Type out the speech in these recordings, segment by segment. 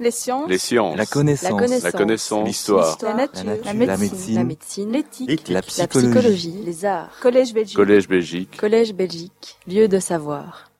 Les sciences. Les sciences. La connaissance. La connaissance. La connaissance. L'histoire. La nature. La La nature. médecine. La médecine. L'éthique. La La psychologie. psychologie. Les arts. Collège Belgique. Collège Belgique. Collège Belgique. Lieu de savoir.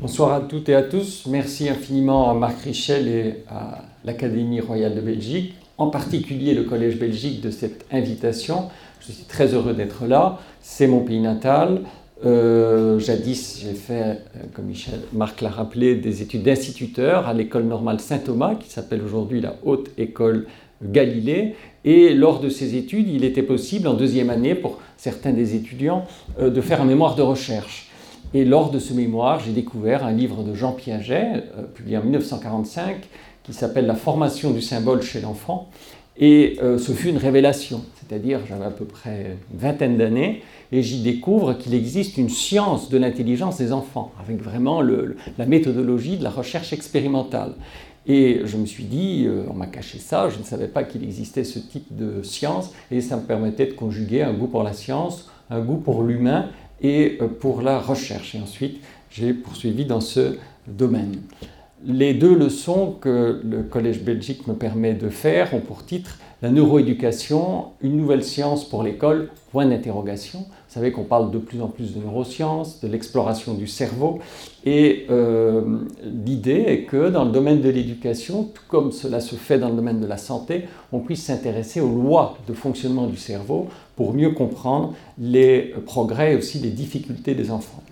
Bonsoir à toutes et à tous. Merci infiniment à Marc Richel et à l'Académie royale de Belgique, en particulier le Collège Belgique de cette invitation. Je suis très heureux d'être là. C'est mon pays natal. Euh, jadis, j'ai fait, euh, comme Michel, Marc l'a rappelé, des études d'instituteur à l'école normale Saint-Thomas, qui s'appelle aujourd'hui la Haute École Galilée. Et lors de ces études, il était possible, en deuxième année, pour certains des étudiants, euh, de faire un mémoire de recherche. Et lors de ce mémoire, j'ai découvert un livre de Jean Piaget, publié en 1945, qui s'appelle La formation du symbole chez l'enfant. Et euh, ce fut une révélation, c'est-à-dire j'avais à peu près une vingtaine d'années, et j'y découvre qu'il existe une science de l'intelligence des enfants, avec vraiment la méthodologie de la recherche expérimentale. Et je me suis dit, euh, on m'a caché ça, je ne savais pas qu'il existait ce type de science, et ça me permettait de conjuguer un goût pour la science, un goût pour l'humain et euh, pour la recherche. Et ensuite, j'ai poursuivi dans ce domaine. Les deux leçons que le Collège Belgique me permet de faire ont pour titre La neuroéducation, une nouvelle science pour l'école, point d'interrogation. Vous savez qu'on parle de plus en plus de neurosciences, de l'exploration du cerveau, et euh, l'idée est que dans le domaine de l'éducation, tout comme cela se fait dans le domaine de la santé, on puisse s'intéresser aux lois de fonctionnement du cerveau pour mieux comprendre les progrès et aussi les difficultés des enfants.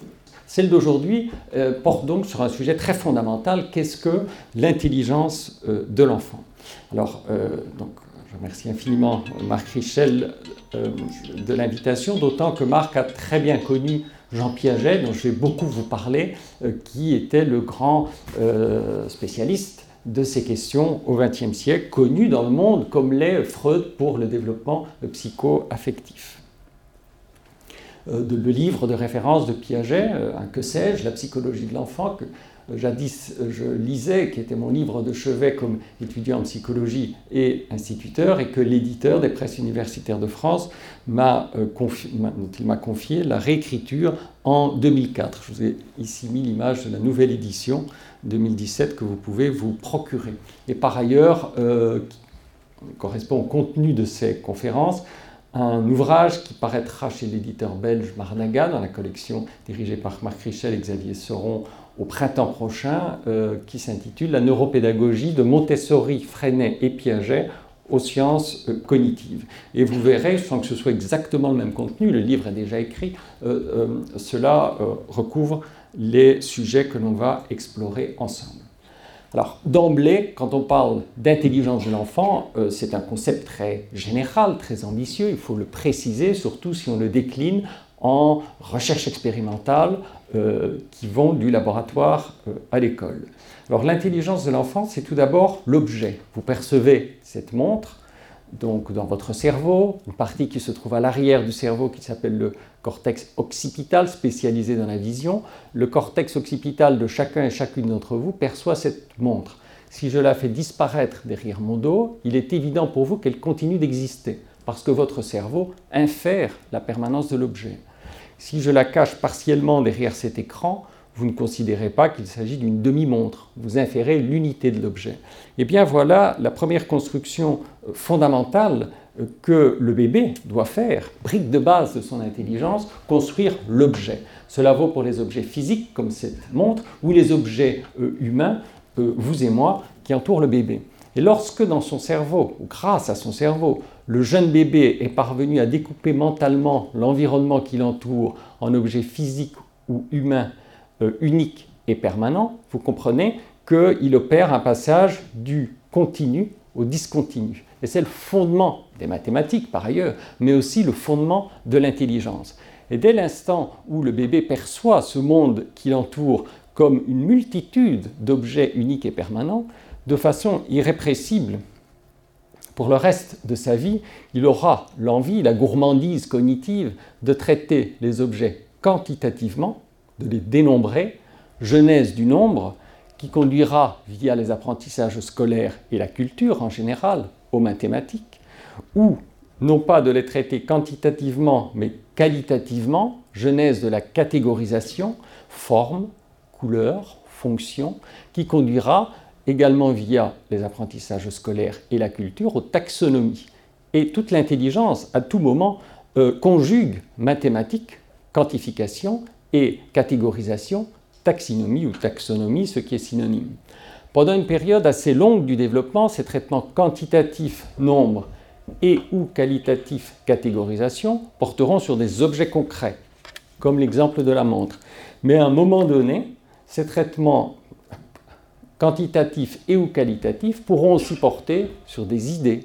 Celle d'aujourd'hui euh, porte donc sur un sujet très fondamental, qu'est-ce que l'intelligence euh, de l'enfant Alors, euh, donc, je remercie infiniment Marc Richel de l'invitation, d'autant que Marc a très bien connu Jean Piaget, dont je vais beaucoup vous parler, qui était le grand spécialiste de ces questions au XXe siècle, connu dans le monde comme l'est Freud pour le développement psycho-affectif. Euh, de- le livre de référence de Piaget, euh, un Que sais-je, la psychologie de l'enfant, que euh, jadis je lisais, qui était mon livre de chevet comme étudiant en psychologie et instituteur, et que l'éditeur des presses universitaires de France m'a confi- m'a- dont il m'a confié la réécriture en 2004. Je vous ai ici mis l'image de la nouvelle édition 2017 que vous pouvez vous procurer. Et par ailleurs, qui correspond au contenu de ces conférences, un ouvrage qui paraîtra chez l'éditeur belge Marnaga dans la collection dirigée par Marc Richel et Xavier Seron au printemps prochain, euh, qui s'intitule La neuropédagogie de Montessori, Freinet et Piaget aux sciences euh, cognitives. Et vous verrez, sans que ce soit exactement le même contenu, le livre est déjà écrit, euh, cela recouvre les sujets que l'on va explorer ensemble. Alors, d'emblée, quand on parle d'intelligence de l'enfant, euh, c'est un concept très général, très ambitieux, il faut le préciser, surtout si on le décline en recherche expérimentale euh, qui vont du laboratoire euh, à l'école. Alors, l'intelligence de l'enfant, c'est tout d'abord l'objet. Vous percevez cette montre, donc dans votre cerveau, une partie qui se trouve à l'arrière du cerveau qui s'appelle le cortex occipital, spécialisé dans la vision. Le cortex occipital de chacun et chacune d'entre vous perçoit cette montre. Si je la fais disparaître derrière mon dos, il est évident pour vous qu'elle continue d'exister, parce que votre cerveau infère la permanence de l'objet. Si je la cache partiellement derrière cet écran, vous ne considérez pas qu'il s'agit d'une demi-montre, vous inférez l'unité de l'objet. Eh bien voilà la première construction euh, fondamentale euh, que le bébé doit faire, brique de base de son intelligence, construire l'objet. Cela vaut pour les objets physiques comme cette montre ou les objets euh, humains, vous et moi, qui entourent le bébé. Et lorsque dans son cerveau, ou grâce à son cerveau, le jeune bébé est parvenu à découper mentalement l'environnement qui l'entoure en objets physiques ou humains euh, uniques et permanents, vous comprenez qu'il opère un passage du continu au discontinu. Et c'est le fondement des mathématiques par ailleurs, mais aussi le fondement de l'intelligence. Et dès l'instant où le bébé perçoit ce monde qui l'entoure comme une multitude d'objets uniques et permanents, de façon irrépressible, pour le reste de sa vie, il aura l'envie, la gourmandise cognitive de traiter les objets quantitativement, de les dénombrer, genèse du nombre, qui conduira, via les apprentissages scolaires et la culture en général, aux mathématiques, ou non pas de les traiter quantitativement, mais qualitativement, genèse de la catégorisation, forme, couleur, fonction, qui conduira également via les apprentissages scolaires et la culture, aux taxonomies. Et toute l'intelligence, à tout moment, euh, conjugue mathématiques, quantification et catégorisation, taxinomie ou taxonomie, ce qui est synonyme. Pendant une période assez longue du développement, ces traitements quantitatifs, nombre, et ou qualitatifs, catégorisation, porteront sur des objets concrets, comme l'exemple de la montre. Mais à un moment donné, ces traitements quantitatifs et ou qualitatifs pourront aussi porter sur des idées,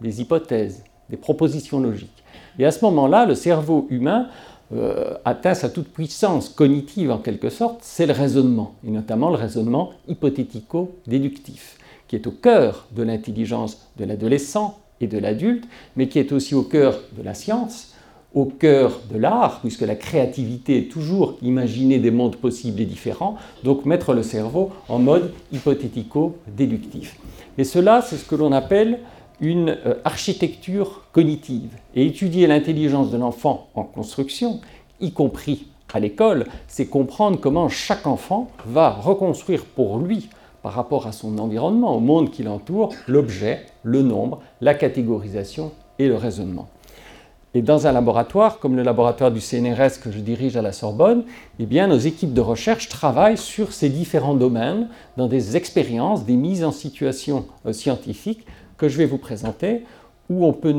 des hypothèses, des propositions logiques. Et à ce moment-là, le cerveau humain euh, atteint sa toute puissance cognitive en quelque sorte, c'est le raisonnement, et notamment le raisonnement hypothético-déductif, qui est au cœur de l'intelligence de l'adolescent et de l'adulte, mais qui est aussi au cœur de la science, au cœur de l'art, puisque la créativité est toujours imaginer des mondes possibles et différents, donc mettre le cerveau en mode hypothético-déductif. Et cela, c'est ce que l'on appelle une euh, architecture cognitive. Et étudier l'intelligence de l'enfant en construction, y compris à l'école, c'est comprendre comment chaque enfant va reconstruire pour lui, par rapport à son environnement, au monde qui l'entoure, l'objet, le nombre, la catégorisation et le raisonnement. Et dans un laboratoire comme le laboratoire du CNRS que je dirige à la Sorbonne, eh bien, nos équipes de recherche travaillent sur ces différents domaines dans des expériences, des mises en situation euh, scientifiques que je vais vous présenter, où on peut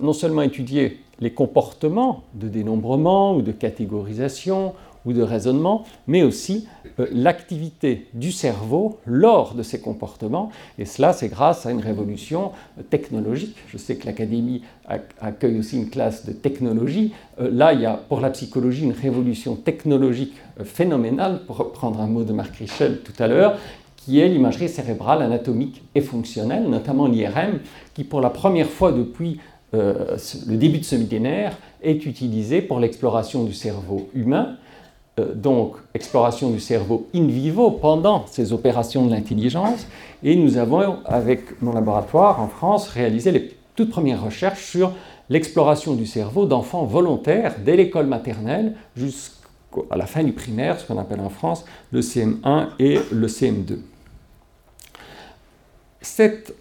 non seulement étudier les comportements de dénombrement ou de catégorisation ou de raisonnement, mais aussi euh, l'activité du cerveau lors de ces comportements. Et cela, c'est grâce à une révolution euh, technologique. Je sais que l'Académie accueille aussi une classe de technologie. Euh, là, il y a pour la psychologie une révolution technologique phénoménale, pour reprendre un mot de Marc Richel tout à l'heure, qui est l'imagerie cérébrale anatomique et fonctionnelle, notamment l'IRM, qui pour la première fois depuis le début de ce millénaire est utilisée pour l'exploration du cerveau humain euh, donc exploration du cerveau in vivo pendant ces opérations de l'intelligence. Et nous avons, avec mon laboratoire en France, réalisé les toutes premières recherches sur l'exploration du cerveau d'enfants volontaires dès l'école maternelle jusqu'à la fin du primaire, ce qu'on appelle en France le CM1 et le CM2. Cette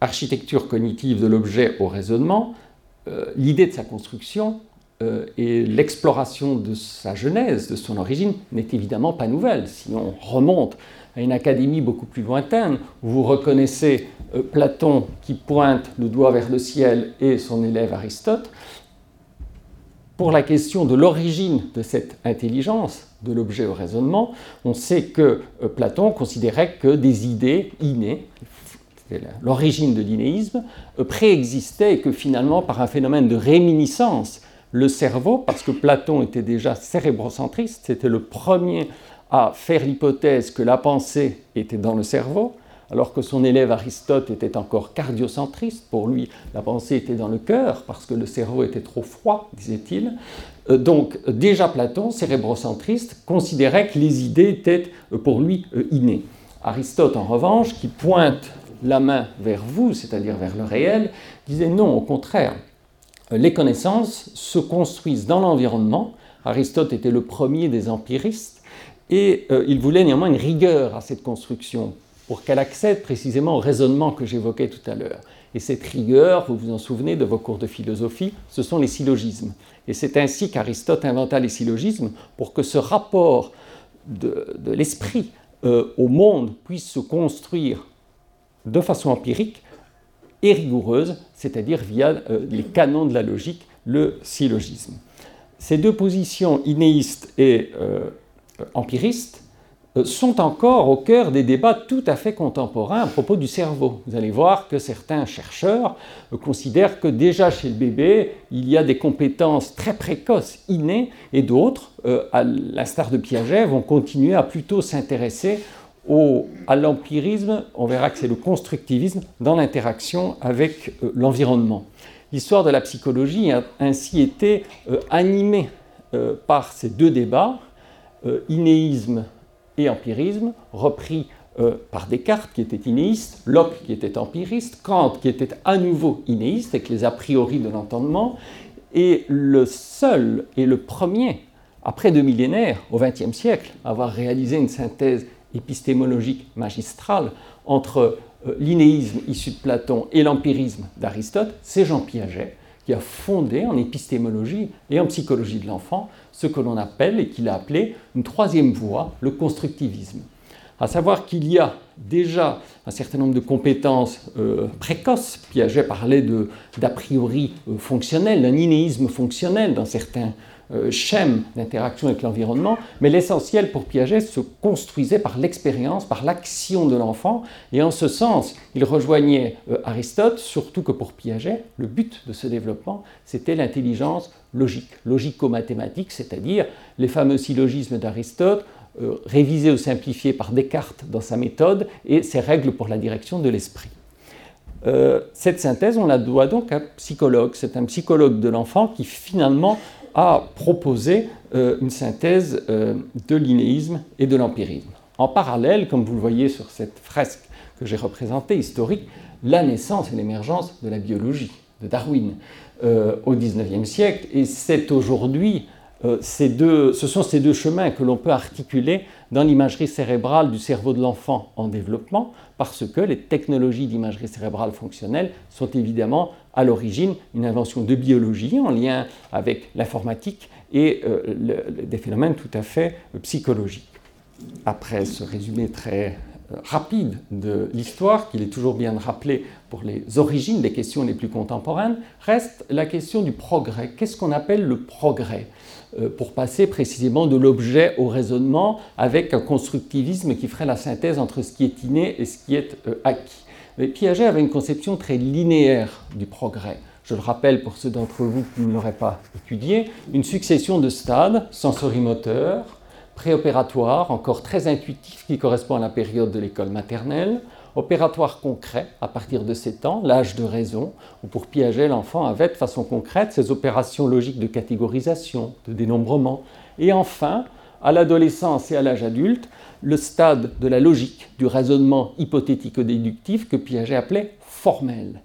architecture cognitive de l'objet au raisonnement, euh, l'idée de sa construction euh, et l'exploration de sa genèse, de son origine, n'est évidemment pas nouvelle. Si on remonte à une académie beaucoup plus lointaine, où vous reconnaissez euh, Platon qui pointe le doigt vers le ciel et son élève Aristote, pour la question de l'origine de cette intelligence, de l'objet au raisonnement, on sait que Platon considérait que des idées innées, l'origine de l'inéisme, préexistaient et que finalement, par un phénomène de réminiscence le cerveau, parce que Platon était déjà cérébrocentriste, c'était le premier à faire l'hypothèse que la pensée était dans le cerveau, alors que son élève Aristote était encore cardiocentriste. Pour lui, la pensée était dans le cœur, parce que le cerveau était trop froid, disait-il. Euh, donc déjà Platon, cérébrocentriste, considérait que les idées étaient euh, pour lui euh, innées. Aristote, en revanche, qui pointe la main vers vous, c'est-à-dire vers le réel, disait non, au contraire, les connaissances se construisent dans l'environnement. Aristote était le premier des empiristes et euh, il voulait néanmoins une rigueur à cette construction pour qu'elle accède précisément au raisonnement que j'évoquais tout à l'heure. Et cette rigueur, vous vous en souvenez de vos cours de philosophie, ce sont les syllogismes. Et c'est ainsi qu'Aristote inventa les syllogismes pour que ce rapport de, l'esprit euh, au monde puisse se construire de façon empirique et rigoureuse, c'est-à-dire via euh, les canons de la logique, le syllogisme. Ces deux positions inéistes et euh, empiristes euh, sont encore au cœur des débats tout à fait contemporains à propos du cerveau. Vous allez voir que certains chercheurs considèrent que déjà chez le bébé, il y a des compétences très précoces, innées, et d'autres, à l'instar de Piaget, vont continuer à plutôt s'intéresser au, à l'empirisme, on verra que c'est le constructivisme dans l'interaction avec euh, l'environnement. L'histoire de la psychologie a ainsi été euh, animée euh, par ces deux débats, inéisme et empirisme, repris par Descartes qui était inéiste, Locke qui était empiriste, Kant qui était à nouveau inéiste avec les a priori de l'entendement, et le seul et le premier, après deux millénaires, au XXe siècle, à avoir réalisé une synthèse épistémologique magistrale entre euh, l'inéisme issu de Platon et l'empirisme d'Aristote, c'est Jean Piaget qui a fondé en épistémologie et en psychologie de l'enfant ce que l'on appelle et qu'il a appelé une troisième voie, le constructivisme. À savoir qu'il y a déjà un certain nombre de compétences euh, précoces. Piaget parlait d'a priori euh, fonctionnel, d'un inéisme fonctionnel dans certains euh, schèmes d'interaction avec l'environnement, mais l'essentiel pour Piaget se construisait par l'expérience, par l'action de l'enfant, et en ce sens, il rejoignait Aristote, surtout que pour Piaget, le but de ce développement, c'était l'intelligence logique, logico-mathématique, c'est-à-dire les fameux syllogismes d'Aristote, euh, révisé ou simplifié par Descartes dans sa méthode et ses règles pour la direction de l'esprit. Euh, cette synthèse, on la doit donc à un psychologue. C'est un psychologue de l'enfant qui finalement a proposé euh, une synthèse de l'inéisme et de l'empirisme. En parallèle, comme vous le voyez sur cette fresque que j'ai représentée, historique, la naissance et l'émergence de la biologie, de Darwin, au XIXe siècle. Et c'est aujourd'hui euh, ce sont ces deux chemins que l'on peut articuler dans l'imagerie cérébrale du cerveau de l'enfant en développement, parce que les technologies d'imagerie cérébrale fonctionnelle sont évidemment à l'origine une invention de biologie en lien avec l'informatique et euh, des phénomènes tout à fait euh, psychologiques. Après ce résumé très rapide de l'histoire, qu'il est toujours bien de rappeler pour les origines des questions les plus contemporaines, reste la question du progrès. Qu'est-ce qu'on appelle le progrès? Pour passer précisément de l'objet au raisonnement avec un constructivisme qui ferait la synthèse entre ce qui est inné et ce qui est euh, acquis. Piaget avait une conception très linéaire du progrès. Je le rappelle pour ceux d'entre vous qui ne l'auraient pas étudié, une succession de stades sensorimoteurs, préopératoires, encore très intuitifs qui correspond à la période de l'école maternelle, opératoire concret à partir de 7 ans, l'âge de raison, où pour Piaget, l'enfant avait de façon concrète ses opérations logiques de catégorisation, de dénombrement, et enfin, à l'adolescence et à l'âge adulte, le stade de la logique, du raisonnement hypothético-déductif que Piaget appelait formel.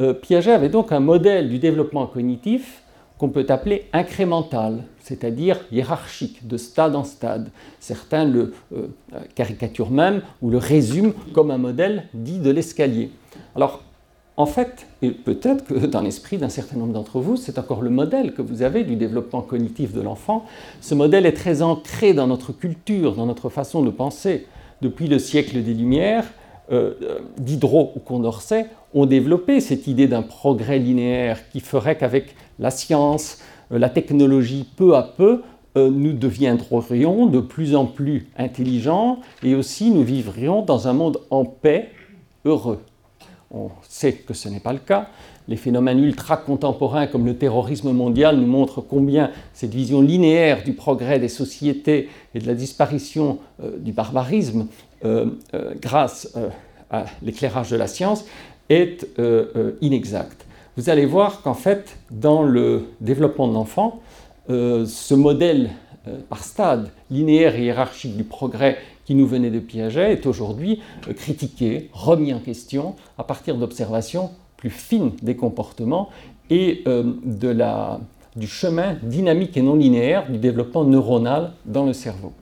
Euh, Piaget avait donc un modèle du développement cognitif qu'on peut appeler incrémental, c'est-à-dire hiérarchique, de stade en stade. Certains le euh, caricaturent même ou le résument comme un modèle dit de l'escalier. Alors, en fait, et peut-être que dans l'esprit d'un certain nombre d'entre vous, c'est encore le modèle que vous avez du développement cognitif de l'enfant. Ce modèle est très ancré dans notre culture, dans notre façon de penser. Depuis le siècle des Lumières, euh, Diderot ou Condorcet ont développé cette idée d'un progrès linéaire qui ferait qu'avec la science, euh, la technologie, peu à peu, euh, nous deviendrions de plus en plus intelligents et aussi nous vivrions dans un monde en paix, heureux. On sait que ce n'est pas le cas. Les phénomènes ultra-contemporains comme le terrorisme mondial nous montrent combien cette vision linéaire du progrès des sociétés et de la disparition du barbarisme euh, euh, grâce euh, à l'éclairage de la science, est inexact. Vous allez voir qu'en fait, dans le développement de l'enfant, ce modèle par stade linéaire et hiérarchique du progrès qui nous venait de Piaget est aujourd'hui critiqué, remis en question à partir d'observations plus fines des comportements et du chemin dynamique et non linéaire du développement neuronal dans le cerveau.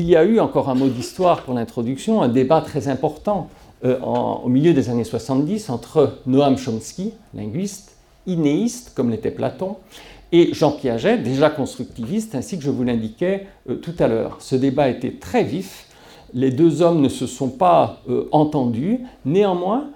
Il y a eu, encore un mot d'histoire pour l'introduction, un débat très important euh, au milieu des années 70 entre Noam Chomsky, linguiste, inéiste comme l'était Platon, et Jean Piaget, déjà constructiviste, ainsi que je vous l'indiquais euh, tout à l'heure. Ce débat était très vif, les deux hommes ne se sont pas euh, entendus, néanmoins,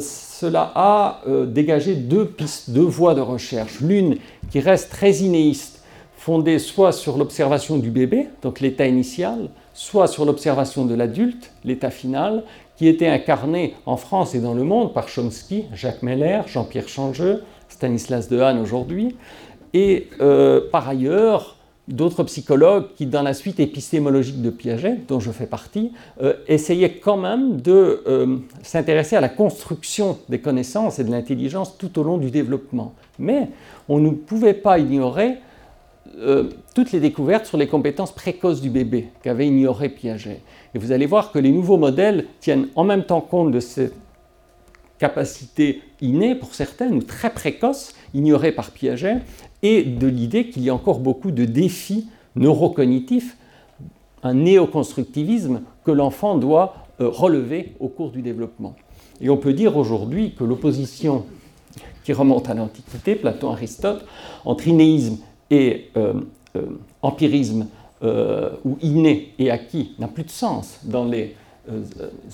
cela a dégagé deux pistes, deux voies de recherche. L'une qui reste très inéiste, fondée soit sur l'observation du bébé, donc l'état initial, soit sur l'observation de l'adulte, l'état final, qui était incarné en France et dans le monde par Chomsky, Jacques Meller, Jean-Pierre Changeux, Stanislas Dehaene aujourd'hui, et euh, par ailleurs d'autres psychologues qui, dans la suite épistémologique de Piaget, dont je fais partie, euh, essayaient quand même de euh, s'intéresser à la construction des connaissances et de l'intelligence tout au long du développement. Mais on ne pouvait pas ignorer euh, toutes les découvertes sur les compétences précoces du bébé qu'avait ignoré Piaget. Et vous allez voir que les nouveaux modèles tiennent en même temps compte de ces capacités innées pour certaines ou très précoces, ignorées par Piaget, et de l'idée qu'il y a encore beaucoup de défis neurocognitifs, un néoconstructivisme que l'enfant doit relever au cours du développement. Et on peut dire aujourd'hui que l'opposition qui remonte à l'Antiquité, Platon, Aristote, entre innéisme et empirisme ou inné et acquis n'a plus de sens dans les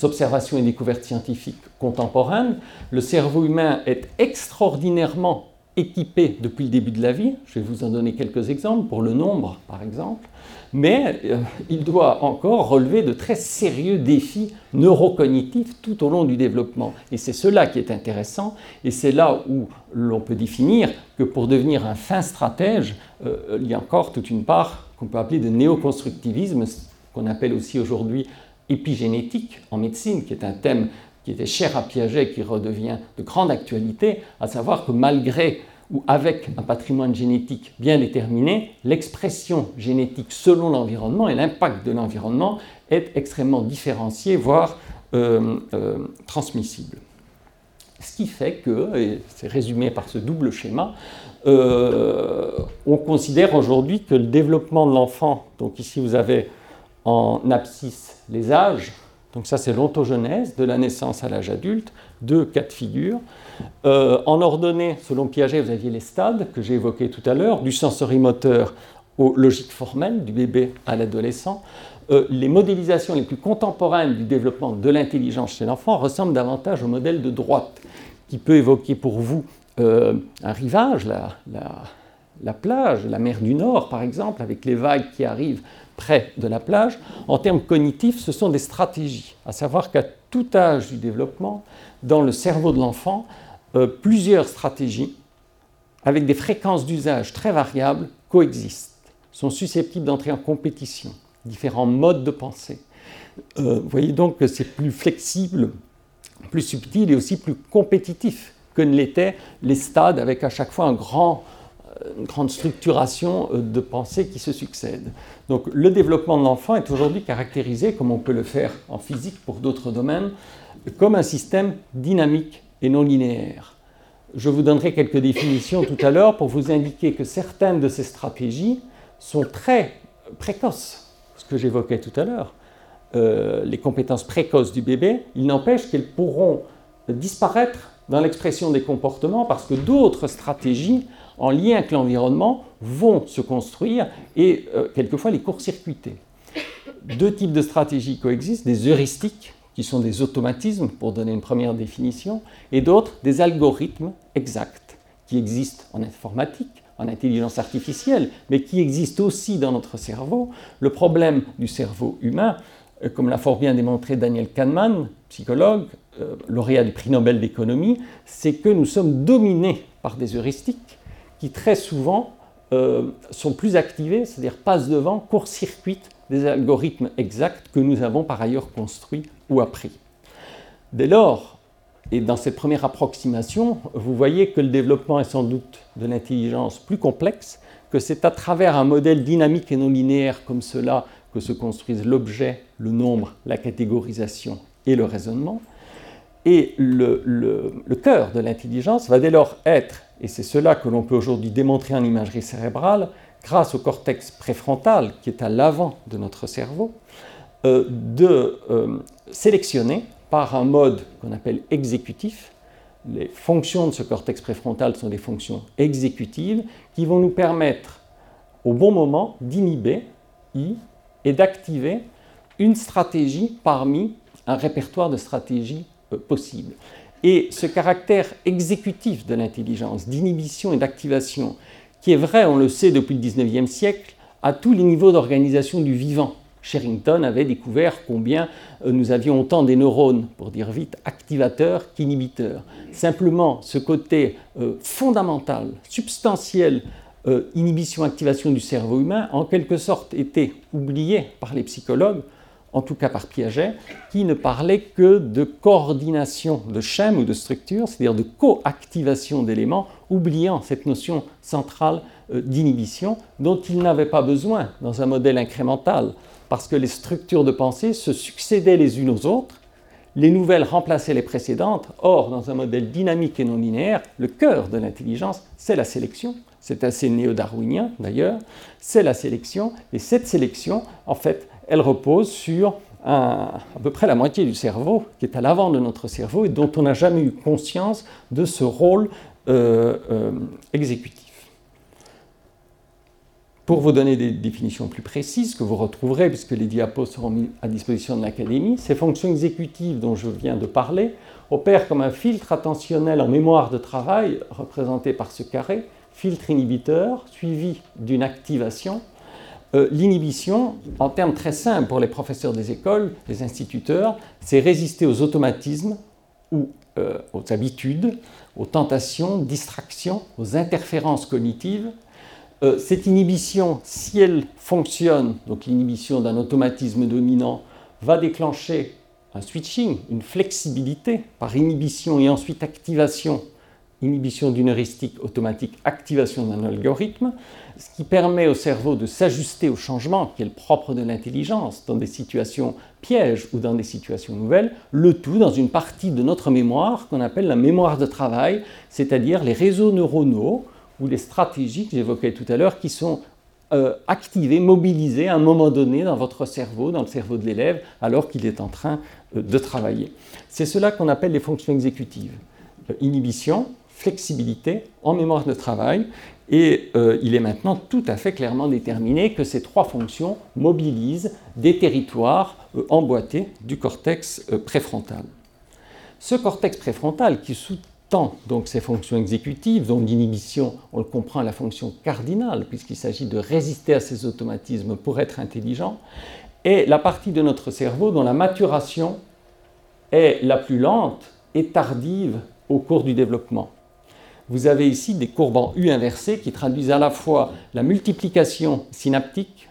observations et découvertes scientifiques contemporaines. Le cerveau humain est extraordinairement équipé depuis le début de la vie. Je vais vous en donner quelques exemples, pour le nombre par exemple. Mais euh, il doit encore relever de très sérieux défis neurocognitifs tout au long du développement. Et c'est cela qui est intéressant. Et c'est là où l'on peut définir que pour devenir un fin stratège, euh, il y a encore toute une part qu'on peut appeler de néoconstructivisme, qu'on appelle aussi aujourd'hui épigénétique en médecine, qui est un thème qui était cher à Piaget, qui redevient de grande actualité, à savoir que malgré ou avec un patrimoine génétique bien déterminé, l'expression génétique selon l'environnement et l'impact de l'environnement est extrêmement différencié, voire euh, euh, transmissible. Ce qui fait que, et c'est résumé par ce double schéma, euh, on considère aujourd'hui que le développement de l'enfant, donc ici vous avez en abscisse les âges, donc ça, c'est l'ontogenèse, de la naissance à l'âge adulte, deux cas de figure. Euh, en ordonnée, selon Piaget, vous aviez les stades que j'ai évoqués tout à l'heure, du sensorimoteur aux logiques formelles, du bébé à l'adolescent. Euh, les modélisations les plus contemporaines du développement de l'intelligence chez l'enfant ressemblent davantage au modèle de droite, qui peut évoquer pour vous euh, un rivage, la plage, la mer du Nord par exemple, avec les vagues qui arrivent près de la plage. En termes cognitifs, ce sont des stratégies, à savoir qu'à tout âge du développement, dans le cerveau de l'enfant, euh, plusieurs stratégies, avec des fréquences d'usage très variables, coexistent, sont susceptibles d'entrer en compétition, différents modes de pensée. Euh, vous voyez donc que c'est plus flexible, plus subtil et aussi plus compétitif que ne l'étaient les stades avec à chaque fois un grand une grande structuration euh, de pensée qui se succèdent. Donc le développement de l'enfant est aujourd'hui caractérisé, comme on peut le faire en physique pour d'autres domaines, comme un système dynamique et non linéaire. Je vous donnerai quelques définitions tout à l'heure pour vous indiquer que certaines de ces stratégies sont très précoces, ce que j'évoquais tout à l'heure. Euh, les compétences précoces du bébé, il n'empêche qu'elles pourront disparaître dans l'expression des comportements parce que d'autres stratégies en lien avec l'environnement, vont se construire et euh, quelquefois les court-circuiter. Deux types de stratégies coexistent, des heuristiques, qui sont des automatismes, pour donner une première définition, et d'autres, des algorithmes exacts, qui existent en informatique, en intelligence artificielle, mais qui existent aussi dans notre cerveau. Le problème du cerveau humain, euh, comme l'a fort bien démontré Daniel Kahneman, psychologue, euh, lauréat du prix Nobel d'économie, c'est que nous sommes dominés par des heuristiques qui très souvent euh, sont plus activés, c'est-à-dire passent devant, court-circuitent des algorithmes exacts que nous avons par ailleurs construits ou appris. Dès lors, et dans cette première approximation, vous voyez que le développement est sans doute de l'intelligence plus complexe, que c'est à travers un modèle dynamique et non linéaire comme cela que se construisent l'objet, le nombre, la catégorisation et le raisonnement. Et le cœur de l'intelligence va dès lors être et c'est cela que l'on peut aujourd'hui démontrer en imagerie cérébrale grâce au cortex préfrontal qui est à l'avant de notre cerveau, euh, de euh, sélectionner par un mode qu'on appelle exécutif. Les fonctions de ce cortex préfrontal sont des fonctions exécutives qui vont nous permettre au bon moment d'inhiber et d'activer une stratégie parmi un répertoire de stratégies euh, possibles. Et ce caractère exécutif de l'intelligence, d'inhibition et d'activation, qui est vrai, on le sait depuis le 19e siècle, à tous les niveaux d'organisation du vivant. Sherrington avait découvert combien euh, nous avions autant des neurones, pour dire vite, activateurs qu'inhibiteurs. Simplement, ce côté euh, fondamental, substantiel, euh, inhibition-activation du cerveau humain, en quelque sorte était oublié par les psychologues en tout cas par Piaget, qui ne parlait que de coordination de schèmes ou de structures, c'est-à-dire de coactivation d'éléments, oubliant cette notion centrale euh, d'inhibition dont il n'avait pas besoin dans un modèle incrémental, parce que les structures de pensée se succédaient les unes aux autres, les nouvelles remplaçaient les précédentes, or dans un modèle dynamique et non linéaire, le cœur de l'intelligence, c'est la sélection. C'est assez néo-darwinien d'ailleurs, c'est la sélection, et cette sélection, en fait, elle repose sur à, peu près la moitié du cerveau, qui est à l'avant de notre cerveau et dont on n'a jamais eu conscience de ce rôle euh, euh, exécutif. Pour vous donner des définitions plus précises que vous retrouverez, puisque les diapos seront mis à disposition de l'Académie, ces fonctions exécutives dont je viens de parler opèrent comme un filtre attentionnel en mémoire de travail, représenté par ce carré, filtre inhibiteur, suivi d'une activation. Euh, L'inhibition, en termes très simples pour les professeurs des écoles, les instituteurs, c'est résister aux automatismes ou euh, aux habitudes, aux tentations, distractions, aux interférences cognitives. Euh, cette inhibition, si elle fonctionne, donc l'inhibition d'un automatisme dominant, va déclencher un switching, une flexibilité par inhibition et ensuite activation, inhibition d'une heuristique automatique, activation d'un algorithme, ce qui permet au cerveau de s'ajuster au changement qui est le propre de l'intelligence dans des situations pièges ou dans des situations nouvelles, le tout dans une partie de notre mémoire qu'on appelle la mémoire de travail, c'est-à-dire les réseaux neuronaux ou les stratégies que j'évoquais tout à l'heure qui sont euh, activées, mobilisées à un moment donné dans votre cerveau, dans le cerveau de l'élève, alors qu'il est en train euh, de travailler. C'est cela qu'on appelle les fonctions exécutives. Inhibition, flexibilité en mémoire de travail, et il est maintenant tout à fait clairement déterminé que ces trois fonctions mobilisent des territoires emboîtés du cortex préfrontal. Ce cortex préfrontal qui sous donc ces fonctions exécutives, dont l'inhibition, on le comprend, la fonction cardinale, puisqu'il s'agit de résister à ces automatismes pour être intelligent, est la partie de notre cerveau dont la maturation est la plus lente et tardive au cours du développement. Vous avez ici des courbes en U inversées qui traduisent à la fois la multiplication synaptique,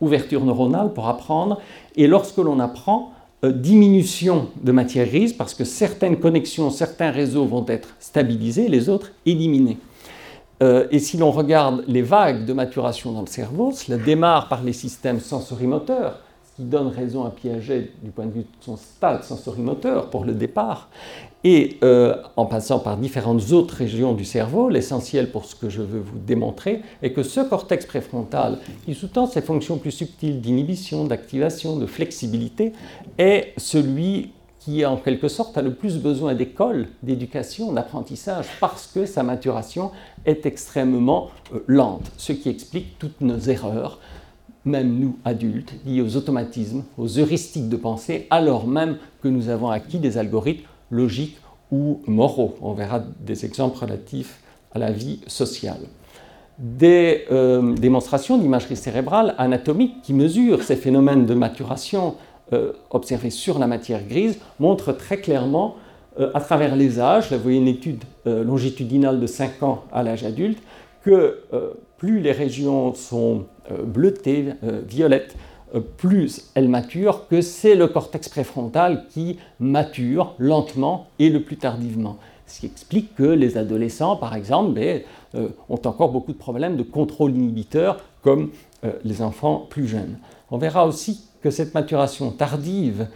ouverture neuronale pour apprendre, et lorsque l'on apprend, euh, diminution de matière grise parce que certaines connexions, certains réseaux vont être stabilisés, les autres éliminés. Euh, et si l'on regarde les vagues de maturation dans le cerveau, cela démarre par les systèmes sensorimoteurs, qui donne raison à Piaget du point de vue de son stade sensorimoteur pour le départ, et euh, en passant par différentes autres régions du cerveau, l'essentiel pour ce que je veux vous démontrer est que ce cortex préfrontal, qui sous-tend ces fonctions plus subtiles d'inhibition, d'activation, de flexibilité, est celui qui en quelque sorte a le plus besoin d'école, d'éducation, d'apprentissage, parce que sa maturation est extrêmement euh, lente, ce qui explique toutes nos erreurs, même nous adultes, liés aux automatismes, aux heuristiques de pensée, alors même que nous avons acquis des algorithmes logiques ou moraux. On verra des exemples relatifs à la vie sociale. Des euh, démonstrations d'imagerie cérébrale anatomique qui mesurent ces phénomènes de maturation euh, observés sur la matière grise montrent très clairement, euh, à travers les âges, vous voyez une étude longitudinale de 5 ans à l'âge adulte, que plus les régions sont bleutées, violettes, euh, plus elle mature, que c'est le cortex préfrontal qui mature lentement et le plus tardivement. Ce qui explique que les adolescents, par exemple, ben, euh, ont encore beaucoup de problèmes de contrôle inhibiteur, comme euh, les enfants plus jeunes. On verra aussi que cette maturation tardive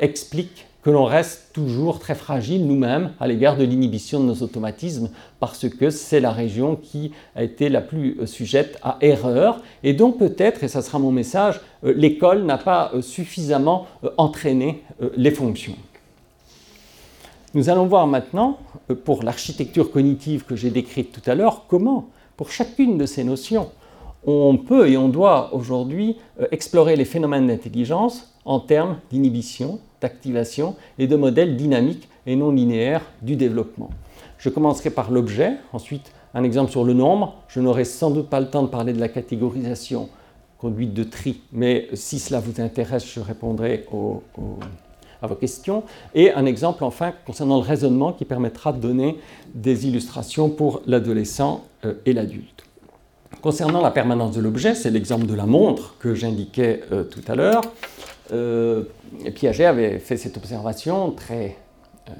explique que l'on reste toujours très fragile nous-mêmes à l'égard de l'inhibition de nos automatismes, parce que c'est la région qui a été la plus euh, sujette à erreur. Et donc peut-être, et ça sera mon message, euh, l'école n'a pas euh, suffisamment entraîné les fonctions. Nous allons voir maintenant, pour l'architecture cognitive que j'ai décrite tout à l'heure, comment, pour chacune de ces notions, on peut et on doit aujourd'hui explorer les phénomènes d'intelligence en termes d'inhibition, d'activation et de modèles dynamiques et non linéaires du développement. Je commencerai par l'objet, ensuite un exemple sur le nombre. Je n'aurai sans doute pas le temps de parler de la catégorisation, conduite de tri, mais si cela vous intéresse, je répondrai à vos questions. Et un exemple enfin concernant le raisonnement qui permettra de donner des illustrations pour l'adolescent euh, et l'adulte. Concernant la permanence de l'objet, c'est l'exemple de la montre que j'indiquais euh, tout à l'heure. Euh, Piaget avait fait cette observation très euh,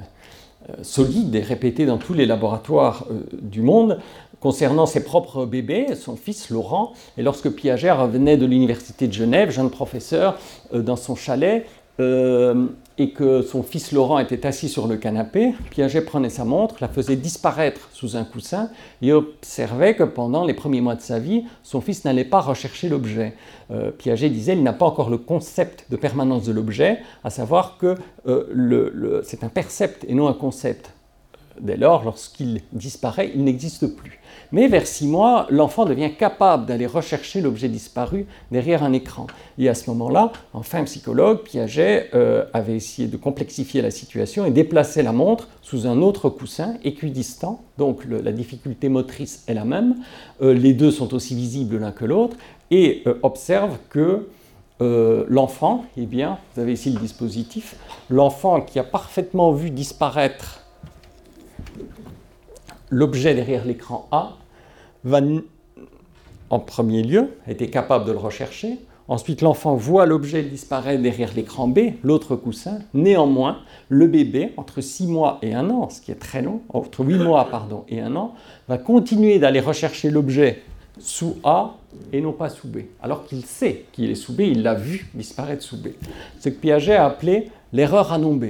euh, solide et répétée dans tous les laboratoires du monde concernant ses propres bébés, son fils Laurent. Et lorsque Piaget revenait de l'université de Genève, jeune professeur, dans son chalet, et que son fils Laurent était assis sur le canapé, Piaget prenait sa montre, la faisait disparaître sous un coussin et observait que pendant les premiers mois de sa vie, son fils n'allait pas rechercher l'objet. Euh, Piaget disait il n'a pas encore le concept de permanence de l'objet, à savoir que euh, c'est un percept et non un concept. Dès lors, lorsqu'il disparaît, il n'existe plus. Mais vers six mois, l'enfant devient capable d'aller rechercher l'objet disparu derrière un écran. Et à ce moment-là, enfin psychologue, Piaget euh, avait essayé de complexifier la situation et déplacer la montre sous un autre coussin équidistant. Donc la difficulté motrice est la même. Euh, les deux sont aussi visibles l'un que l'autre et euh, observe que l'enfant, eh bien, vous avez ici le dispositif, l'enfant qui a parfaitement vu disparaître l'objet derrière l'écran A va, en premier lieu, être capable de le rechercher. Ensuite, l'enfant voit l'objet disparaître derrière l'écran B, l'autre coussin. Néanmoins, le bébé, entre 6 mois et 1 an, ce qui est très long, entre 8 mois pardon, et 1 an, va continuer d'aller rechercher l'objet sous A et non pas sous B. Alors qu'il sait qu'il est sous B, il l'a vu disparaître sous B. Ce que Piaget a appelé l'erreur à B,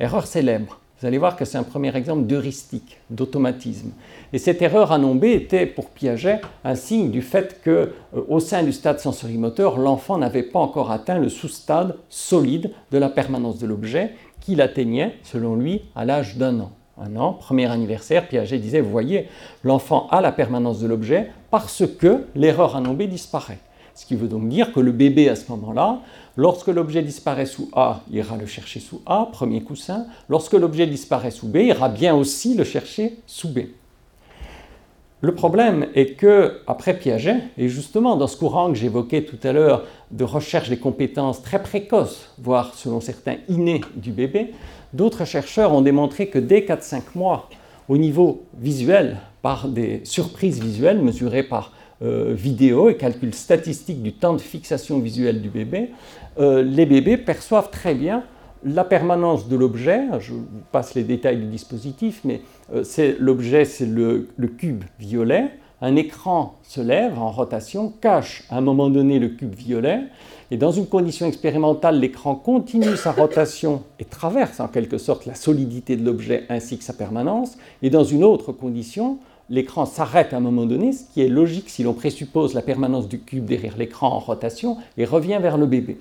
erreur célèbre. Vous allez voir que c'est un premier exemple d'heuristique, d'automatisme. Et cette erreur à était pour Piaget un signe du fait que, euh, au sein du stade sensorimoteur, l'enfant n'avait pas encore atteint le sous-stade solide de la permanence de l'objet qu'il atteignait, selon lui, à l'âge d'un an. Un an, premier anniversaire, Piaget disait, vous voyez, l'enfant a la permanence de l'objet parce que l'erreur à disparaît. Ce qui veut donc dire que le bébé, à ce moment-là, lorsque l'objet disparaît sous A, il ira le chercher sous A, premier coussin. Lorsque l'objet disparaît sous B, il ira bien aussi le chercher sous B. Le problème est que, après Piaget, et justement dans ce courant que j'évoquais tout à l'heure de recherche des compétences très précoces, voire selon certains innées du bébé, d'autres chercheurs ont démontré que dès 4-5 mois, au niveau visuel, par des surprises visuelles mesurées par vidéo et calcul statistique du temps de fixation visuelle du bébé, euh, les bébés perçoivent très bien la permanence de l'objet. Je vous passe les détails du dispositif, mais euh, l'objet, c'est le, le, cube violet. Un écran se lève en rotation, cache à un moment donné le cube violet, et dans une condition expérimentale, l'écran continue sa rotation et traverse en quelque sorte la solidité de l'objet ainsi que sa permanence, et dans une autre condition, l'écran s'arrête à un moment donné, ce qui est logique si l'on présuppose la permanence du cube derrière l'écran en rotation, et revient vers le bébé.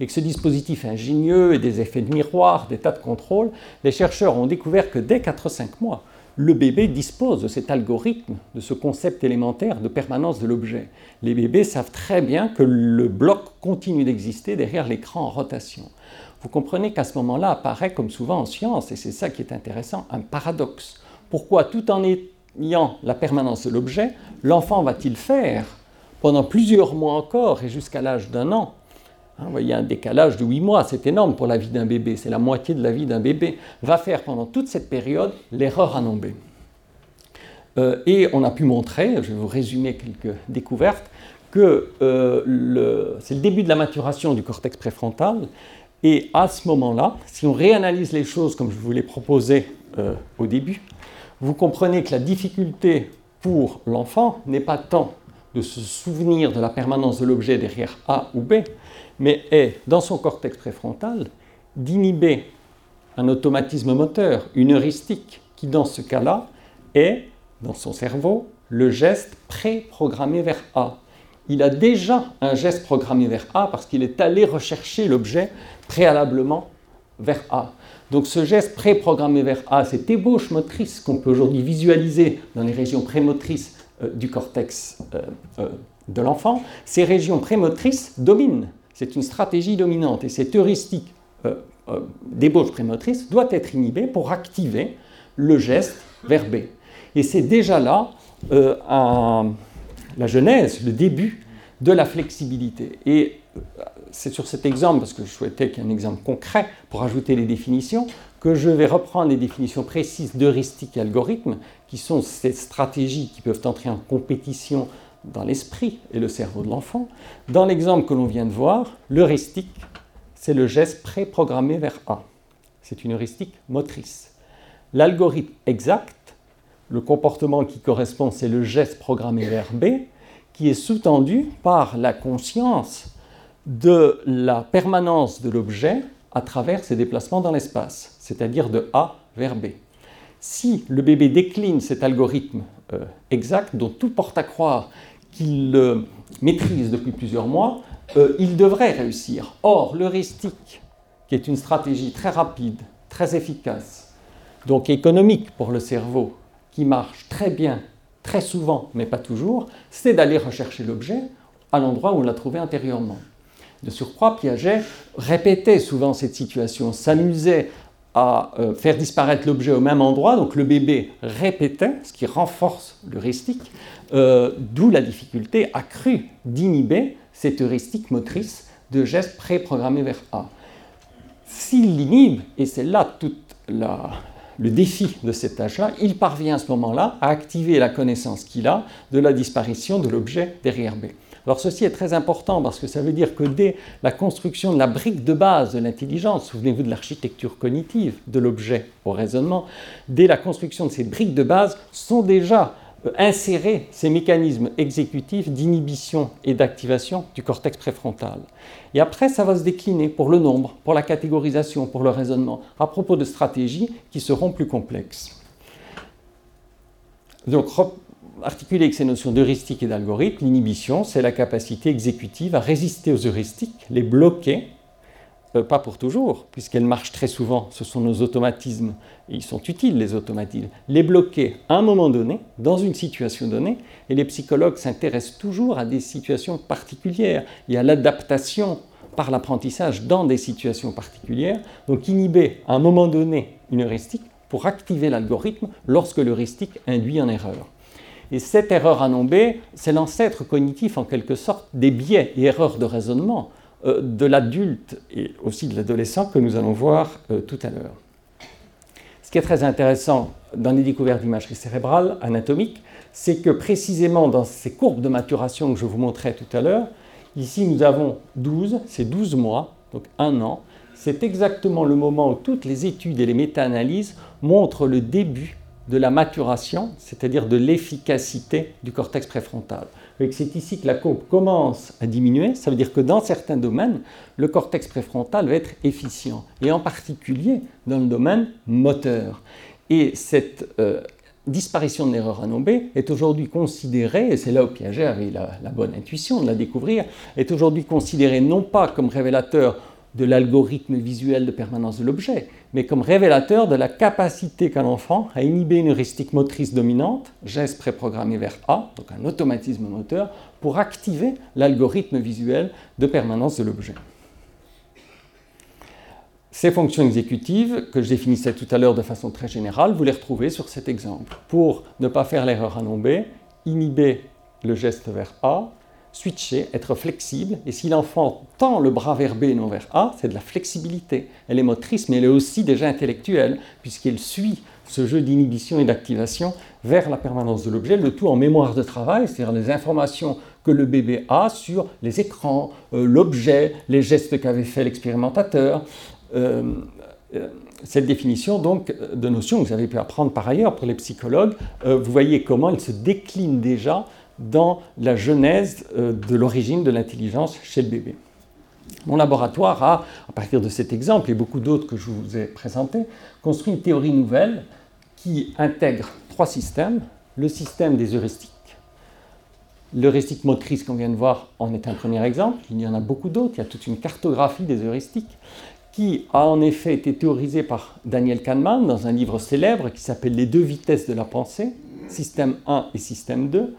Et que ce dispositif ingénieux et des effets de miroir, des tas de contrôles, les chercheurs ont découvert que dès 4-5 mois, le bébé dispose de cet algorithme, de ce concept élémentaire de permanence de l'objet. Les bébés savent très bien que le bloc continue d'exister derrière l'écran en rotation. Vous comprenez qu'à ce moment-là apparaît, comme souvent en science, et c'est ça qui est intéressant, un paradoxe. Pourquoi tout en est ayant la permanence de l'objet, l'enfant va-t-il faire pendant plusieurs mois encore et jusqu'à l'âge d'un an? Hein, vous voyez un décalage de 8 mois, c'est énorme pour la vie d'un bébé, c'est la moitié de la vie d'un bébé, va faire pendant toute cette période l'erreur à nommer. Euh, et on a pu montrer, je vais vous résumer quelques découvertes, que euh, c'est le début de la maturation du cortex préfrontal, et à ce moment-là, si on réanalyse les choses comme je vous l'ai proposé euh, au début, vous comprenez que la difficulté pour l'enfant n'est pas tant de se souvenir de la permanence de l'objet derrière A ou B, mais est, dans son cortex préfrontal, d'inhiber un automatisme moteur, une heuristique, qui dans ce cas-là est, dans son cerveau, le geste pré-programmé vers A. Il a déjà un geste programmé vers A parce qu'il est allé rechercher l'objet préalablement vers A. Donc ce geste pré-programmé vers A, cette ébauche motrice qu'on peut aujourd'hui visualiser dans les régions prémotrices euh, du cortex euh, euh, de l'enfant, ces régions prémotrices dominent. C'est une stratégie dominante et cette heuristique d'ébauche prémotrice doit être inhibée pour activer le geste vers B. Et c'est déjà là la genèse, le début de la flexibilité. C'est sur cet exemple, parce que je souhaitais qu'il y ait un exemple concret pour ajouter les définitions, que je vais reprendre les définitions précises d'heuristique et algorithme, qui sont ces stratégies qui peuvent entrer en compétition dans l'esprit et le cerveau de l'enfant. Dans l'exemple que l'on vient de voir, l'heuristique, c'est le geste préprogrammé vers A. C'est une heuristique motrice. L'algorithme exact, le comportement qui correspond, c'est le geste programmé vers B, qui est sous-tendu par la conscience de la permanence de l'objet à travers ses déplacements dans l'espace, c'est-à-dire de A vers B. Si le bébé décline cet algorithme euh, exact, dont tout porte à croire qu'il le maîtrise depuis plusieurs mois, euh, il devrait réussir. Or, l'heuristique, qui est une stratégie très rapide, très efficace, donc économique pour le cerveau, qui marche très bien, très souvent, mais pas toujours, c'est d'aller rechercher l'objet à l'endroit où on l'a trouvé intérieurement. De surcroît, Piaget répétait souvent cette situation, s'amusait à euh, faire disparaître l'objet au même endroit, donc le bébé répétait, ce qui renforce l'heuristique, euh, d'où la difficulté accrue d'inhiber cette heuristique motrice de gestes préprogrammés vers A. S'il l'inhibe, et c'est là tout le défi de cet tâche-là, il parvient à ce moment-là à activer la connaissance qu'il a de la disparition de l'objet derrière B. Alors ceci est très important parce que ça veut dire que dès la construction de la brique de base de l'intelligence, souvenez-vous de l'architecture cognitive de l'objet au raisonnement, dès la construction de ces briques de base sont déjà euh, insérés ces mécanismes exécutifs d'inhibition et d'activation du cortex préfrontal. Et après, ça va se décliner pour le nombre, pour la catégorisation, pour le raisonnement, à propos de stratégies qui seront plus complexes. Donc, articuler avec ces notions d'heuristique et d'algorithme, l'inhibition, c'est la capacité exécutive à résister aux heuristiques, les bloquer, euh, pas pour toujours, puisqu'elles marchent très souvent, ce sont nos automatismes, ils sont utiles les automatismes, les bloquer à un moment donné, dans une situation donnée, et les psychologues s'intéressent toujours à des situations particulières et à l'adaptation par l'apprentissage dans des situations particulières, donc inhiber à un moment donné une heuristique pour activer l'algorithme lorsque l'heuristique induit en erreur. Et cette erreur à nommer, c'est l'ancêtre cognitif en quelque sorte des biais et erreurs de raisonnement euh, de l'adulte et aussi de l'adolescent que nous allons voir euh, tout à l'heure. Ce qui est très intéressant dans les découvertes d'imagerie cérébrale anatomique, c'est que précisément dans ces courbes de maturation que je vous montrais tout à l'heure, ici nous avons 12, c'est 12 mois, donc un an, c'est exactement le moment où toutes les études et les méta-analyses montrent le début de la maturation, c'est-à-dire de l'efficacité du cortex préfrontal. C'est ici que la courbe commence à diminuer, ça veut dire que dans certains domaines, le cortex préfrontal va être efficient, et en particulier dans le domaine moteur. Et cette euh, disparition de l'erreur anombée est aujourd'hui considérée, et c'est là où Piaget avait la, la bonne intuition de la découvrir, est aujourd'hui considérée non pas comme révélateur de l'algorithme visuel de permanence de l'objet, mais comme révélateur de la capacité qu'a l'enfant à inhiber une heuristique motrice dominante, geste préprogrammé vers A, donc un automatisme moteur, pour activer l'algorithme visuel de permanence de l'objet. Ces fonctions exécutives, que je définissais tout à l'heure de façon très générale, vous les retrouvez sur cet exemple. Pour ne pas faire l'erreur à nommer, inhiber le geste vers A, switcher, être flexible. Et si l'enfant tend le bras vers B et non vers A, c'est de la flexibilité. Elle est motrice, mais elle est aussi déjà intellectuelle, puisqu'elle suit ce jeu d'inhibition et d'activation vers la permanence de l'objet, le tout en mémoire de travail, c'est-à-dire les informations que le bébé a sur les écrans, euh, l'objet, les gestes qu'avait fait l'expérimentateur. Euh, euh, cette définition donc de notion que vous avez pu apprendre par ailleurs pour les psychologues, vous voyez comment elle se décline déjà dans la genèse euh, de l'origine de l'intelligence chez le bébé. Mon laboratoire a, à partir de cet exemple et beaucoup d'autres que je vous ai présentés, construit une théorie nouvelle qui intègre trois systèmes. Le système des heuristiques. L'heuristique motrice qu'on vient de voir en est un premier exemple. Il y en a beaucoup d'autres. Il y a toute une cartographie des heuristiques qui a en effet été théorisée par Daniel Kahneman dans un livre célèbre qui s'appelle Les deux vitesses de la pensée, système 1 et système 2.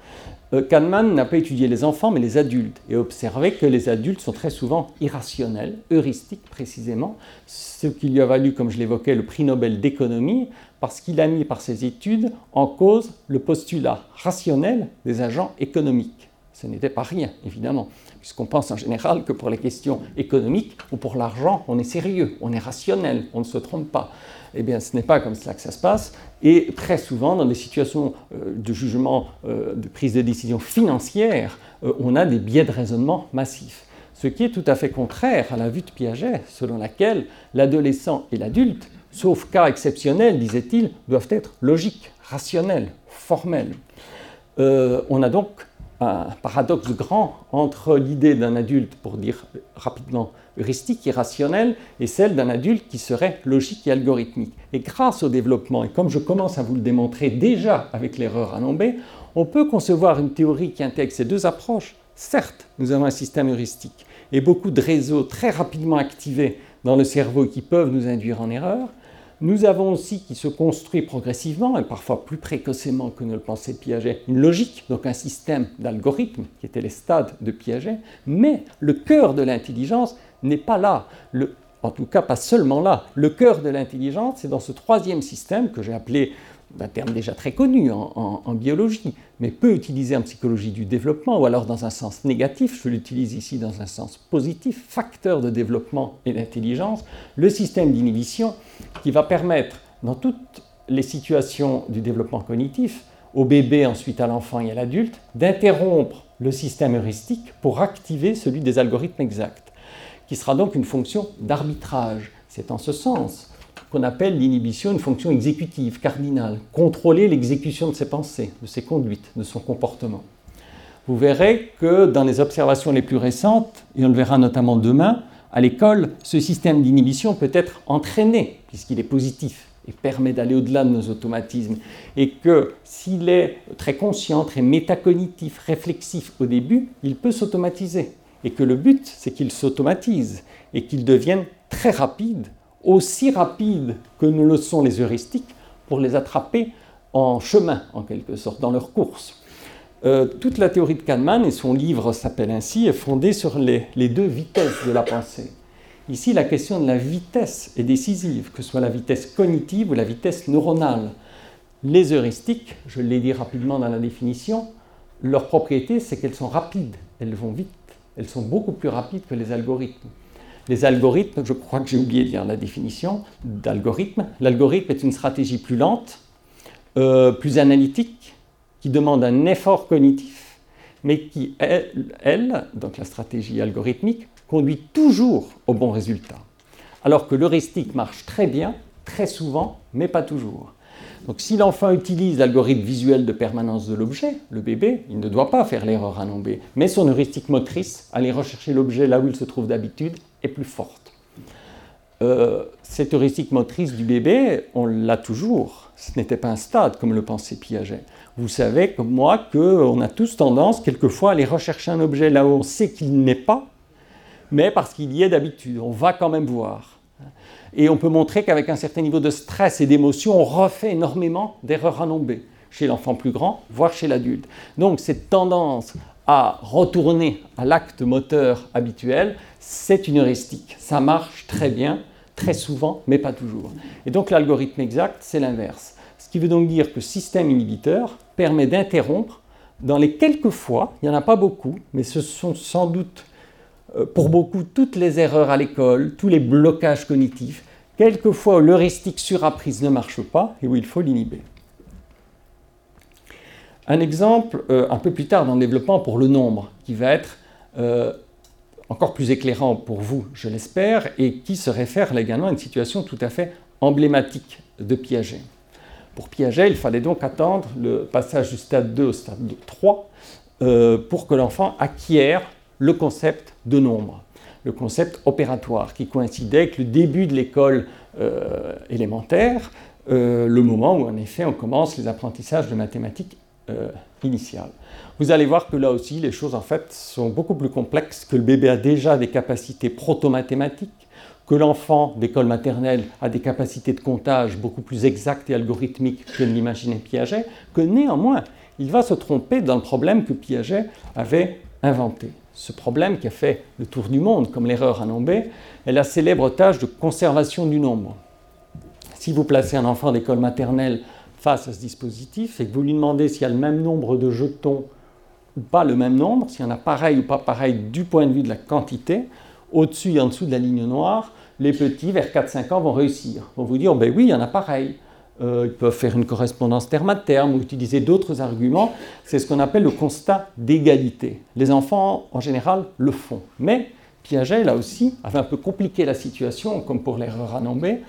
Euh, Kahneman n'a pas étudié les enfants, mais les adultes, et observé que les adultes sont très souvent irrationnels, heuristiques précisément, ce qui lui a valu, comme je l'évoquais, le prix Nobel d'économie, parce qu'il a mis par ses études en cause le postulat rationnel des agents économiques. Ce n'était pas rien, évidemment, puisqu'on pense en général que pour les questions économiques ou pour l'argent, on est sérieux, on est rationnel, on ne se trompe pas. Eh bien, ce n'est pas comme cela que ça se passe. Et très souvent, dans des situations euh, de jugement, euh, de prise de décision financière, euh, on a des biais de raisonnement massifs. Ce qui est tout à fait contraire à la vue de Piaget, selon laquelle l'adolescent et l'adulte, sauf cas exceptionnels, disait-il, doivent être logiques, rationnels, formels. on a donc un paradoxe grand entre l'idée d'un adulte, pour dire rapidement heuristique, irrationnel, et celle d'un adulte qui serait logique et algorithmique. Et grâce au développement, et comme je commence à vous le démontrer déjà avec l'erreur à nomber, on peut concevoir une théorie qui intègre ces deux approches. Certes, nous avons un système heuristique et beaucoup de réseaux très rapidement activés dans le cerveau qui peuvent nous induire en erreur, nous avons aussi qui se construit progressivement et parfois plus précocement que ne le pensait Piaget, une logique, donc un système d'algorithmes qui étaient les stades de Piaget, mais le cœur de l'intelligence n'est pas là. en tout cas, pas seulement là. Le cœur de l'intelligence, c'est dans ce troisième système que j'ai appelé un terme déjà très connu en, biologie, mais peu utilisé en psychologie du développement, ou alors dans un sens négatif, je l'utilise ici dans un sens positif, facteur de développement et d'intelligence, le système d'inhibition qui va permettre, dans toutes les situations du développement cognitif, au bébé, ensuite à l'enfant et à l'adulte, d'interrompre le système heuristique pour activer celui des algorithmes exacts, qui sera donc une fonction d'arbitrage. C'est en ce sens qu'on appelle l'inhibition une fonction exécutive, cardinale, contrôler l'exécution de ses pensées, de ses conduites, de son comportement. Vous verrez que dans les observations les plus récentes, et on le verra notamment demain, à l'école, ce système d'inhibition peut être entraîné, puisqu'il est positif et permet d'aller au-delà de nos automatismes, et que s'il est très conscient, très métacognitif, réflexif au début, il peut s'automatiser, et que le but, c'est qu'il s'automatise, et qu'il devienne très rapide aussi rapides que ne le sont les heuristiques pour les attraper en chemin, en quelque sorte, dans leur course. Euh, toute la théorie de Kahneman, et son livre s'appelle ainsi, est fondée sur les, les, deux vitesses de la pensée. Ici, la question de la vitesse est décisive, que ce soit la vitesse cognitive ou la vitesse neuronale. Les heuristiques, je l'ai dit rapidement dans la définition, leur propriété, c'est qu'elles sont rapides, elles vont vite, elles sont beaucoup plus rapides que les algorithmes. Les algorithmes, je crois que j'ai oublié de dire la définition d'algorithme. L'algorithme est une stratégie plus lente, euh, plus analytique, qui demande un effort cognitif, mais qui, elle, donc la stratégie algorithmique, conduit toujours au bon résultat. Alors que l'heuristique marche très bien, très souvent, mais pas toujours. Donc si l'enfant utilise l'algorithme visuel de permanence de l'objet, le bébé, il ne doit pas faire l'erreur à nommer, mais son heuristique motrice, aller rechercher l'objet là où il se trouve d'habitude, est plus forte. Euh, cette heuristique motrice du bébé, on l'a toujours. Ce n'était pas un stade comme le pensait Piaget. Vous savez comme moi qu'on a tous tendance quelquefois à aller rechercher un objet là où on sait qu'il n'est pas, mais parce qu'il y est d'habitude. On va quand même voir. Et on peut montrer qu'avec un certain niveau de stress et d'émotion, on refait énormément d'erreurs à nommer chez l'enfant plus grand, voire chez l'adulte. Donc cette tendance à retourner à l'acte moteur habituel, c'est une heuristique. Ça marche très bien, très souvent, mais pas toujours. Et donc l'algorithme exact, c'est l'inverse. Ce qui veut donc dire que système inhibiteur permet d'interrompre dans les quelques fois, il n'y en a pas beaucoup, mais ce sont sans doute pour beaucoup toutes les erreurs à l'école, tous les blocages cognitifs, quelquefois l'heuristique surapprise ne marche pas et où il faut l'inhiber. Un exemple euh, un peu plus tard dans le développement pour le nombre, qui va être euh, encore plus éclairant pour vous, je l'espère, et qui se réfère également à une situation tout à fait emblématique de Piaget. Pour Piaget, il fallait donc attendre le passage du stade 2 au stade 3 euh, pour que l'enfant acquiert le concept de nombre, le concept opératoire, qui coïncidait avec le début de l'école élémentaire, le moment où en effet on commence les apprentissages de mathématiques euh, initiale. Vous allez voir que là aussi, les choses en fait sont beaucoup plus complexes, que le bébé a déjà des capacités proto-mathématiques, que l'enfant d'école maternelle a des capacités de comptage beaucoup plus exactes et algorithmiques que ne l'imaginait Piaget, que néanmoins, il va se tromper dans le problème que Piaget avait inventé. Ce problème qui a fait le tour du monde, comme l'erreur à nommer, est la célèbre tâche de conservation du nombre. Si vous placez un enfant d'école maternelle face à ce dispositif et que vous lui demandez s'il y a le même nombre de jetons ou pas le même nombre, s'il y en a pareil ou pas pareil du point de vue de la quantité, au-dessus et en dessous de la ligne noire, les petits vers 4-5 ans vont réussir. Vont vous dire, ben oui, il y en a pareil. Euh, ils peuvent faire une correspondance terme à terme ou utiliser d'autres arguments. C'est ce qu'on appelle le constat d'égalité. Les enfants, en général, le font. Mais Piaget, là aussi, avait un peu compliqué la situation, comme pour l'erreur à nommer,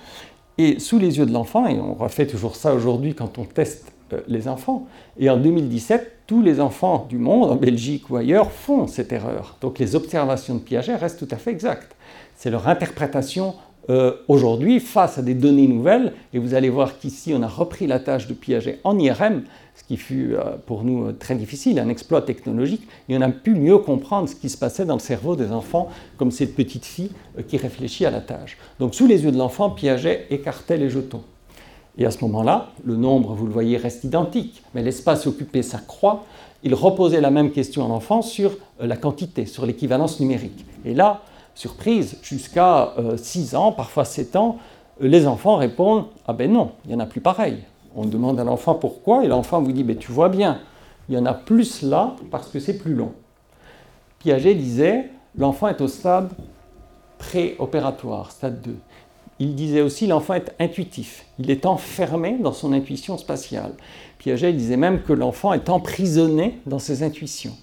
Et sous les yeux de l'enfant, et on refait toujours ça aujourd'hui quand on teste euh, les enfants, et en 2017, tous les enfants du monde, en Belgique ou ailleurs, font cette erreur. Donc les observations de Piaget restent tout à fait exactes. C'est leur interprétation euh, aujourd'hui face à des données nouvelles, et vous allez voir qu'ici on a repris la tâche de Piaget en IRM, ce qui fut euh, pour nous très difficile, un exploit technologique, et on a pu mieux comprendre ce qui se passait dans le cerveau des enfants, comme cette petite fille qui réfléchit à la tâche. Donc sous les yeux de l'enfant, Piaget écartait les jetons. Et à ce moment-là, le nombre, vous le voyez, reste identique, mais l'espace occupé s'accroît. Il reposait la même question à l'enfant sur euh, la quantité, sur l'équivalence numérique. Et là, surprise, jusqu'à 6 euh, ans, parfois 7 ans, euh, les enfants répondent Ah ben non, il n'y en a plus pareil. On demande à l'enfant pourquoi, et l'enfant vous dit ben, Tu vois bien, il y en a plus là parce que c'est plus long. Piaget disait L'enfant est au stade préopératoire, stade 2. Il disait aussi l'enfant est intuitif, il est enfermé dans son intuition spatiale. Piaget disait même que l'enfant est emprisonné dans ses intuitions.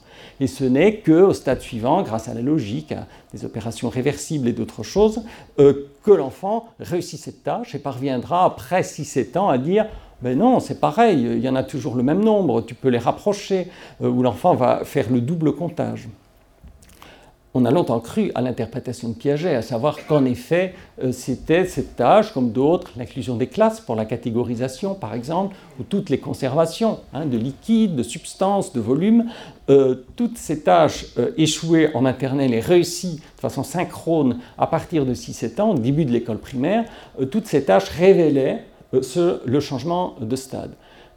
Et ce n'est qu'au stade suivant, grâce à la logique, à des opérations réversibles et d'autres choses, euh, que l'enfant réussit cette tâche et parviendra après 6-7 ans à dire ben non, c'est pareil, il y en a toujours le même nombre, tu peux les rapprocher, euh, où l'enfant va faire le double comptage on a longtemps cru à l'interprétation de Piaget, à savoir qu'en effet, euh, c'était cette tâche, comme d'autres, l'inclusion des classes pour la catégorisation, par exemple, ou toutes les conservations hein, de liquides, de substances, de volumes, euh, toutes ces tâches euh, échouées en maternelle et réussies de façon synchrone à partir de 6-7 ans, au début de l'école primaire, toutes ces tâches révélaient le changement de stade.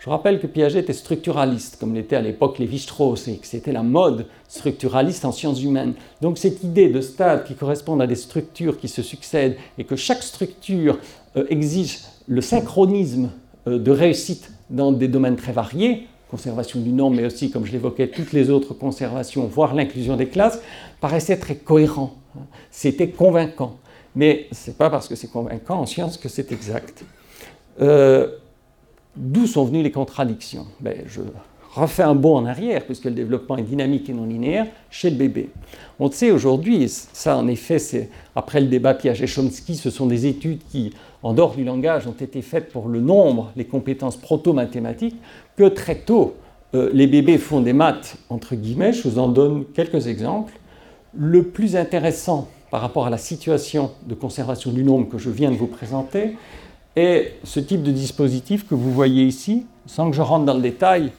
Je rappelle que Piaget était structuraliste, comme l'était à l'époque Lévi-Strauss, et que c'était la mode structuraliste en sciences humaines. Donc cette idée de stade qui correspond à des structures qui se succèdent et que chaque structure euh, exige le synchronisme euh, de réussite dans des domaines très variés, conservation du nom, mais aussi, comme je l'évoquais, toutes les autres conservations, voire l'inclusion des classes, paraissait très cohérent. C'était convaincant. Mais ce n'est pas parce que c'est convaincant en science que c'est exact. Euh, D'où sont venues les contradictions? Ben, Je refais un bond en arrière, puisque le développement est dynamique et non linéaire, chez le bébé. On sait aujourd'hui, ça en effet, c'est après le débat Piaget-Chomsky, ce sont des études qui, en dehors du langage, ont été faites pour le nombre, les compétences proto-mathématiques, que très tôt, euh, les bébés font des maths, entre guillemets. Je vous en donne quelques exemples. Le plus intéressant par rapport à la situation de conservation du nombre que je viens de vous présenter, et ce type de dispositif que vous voyez ici, sans que je rentre dans le détail,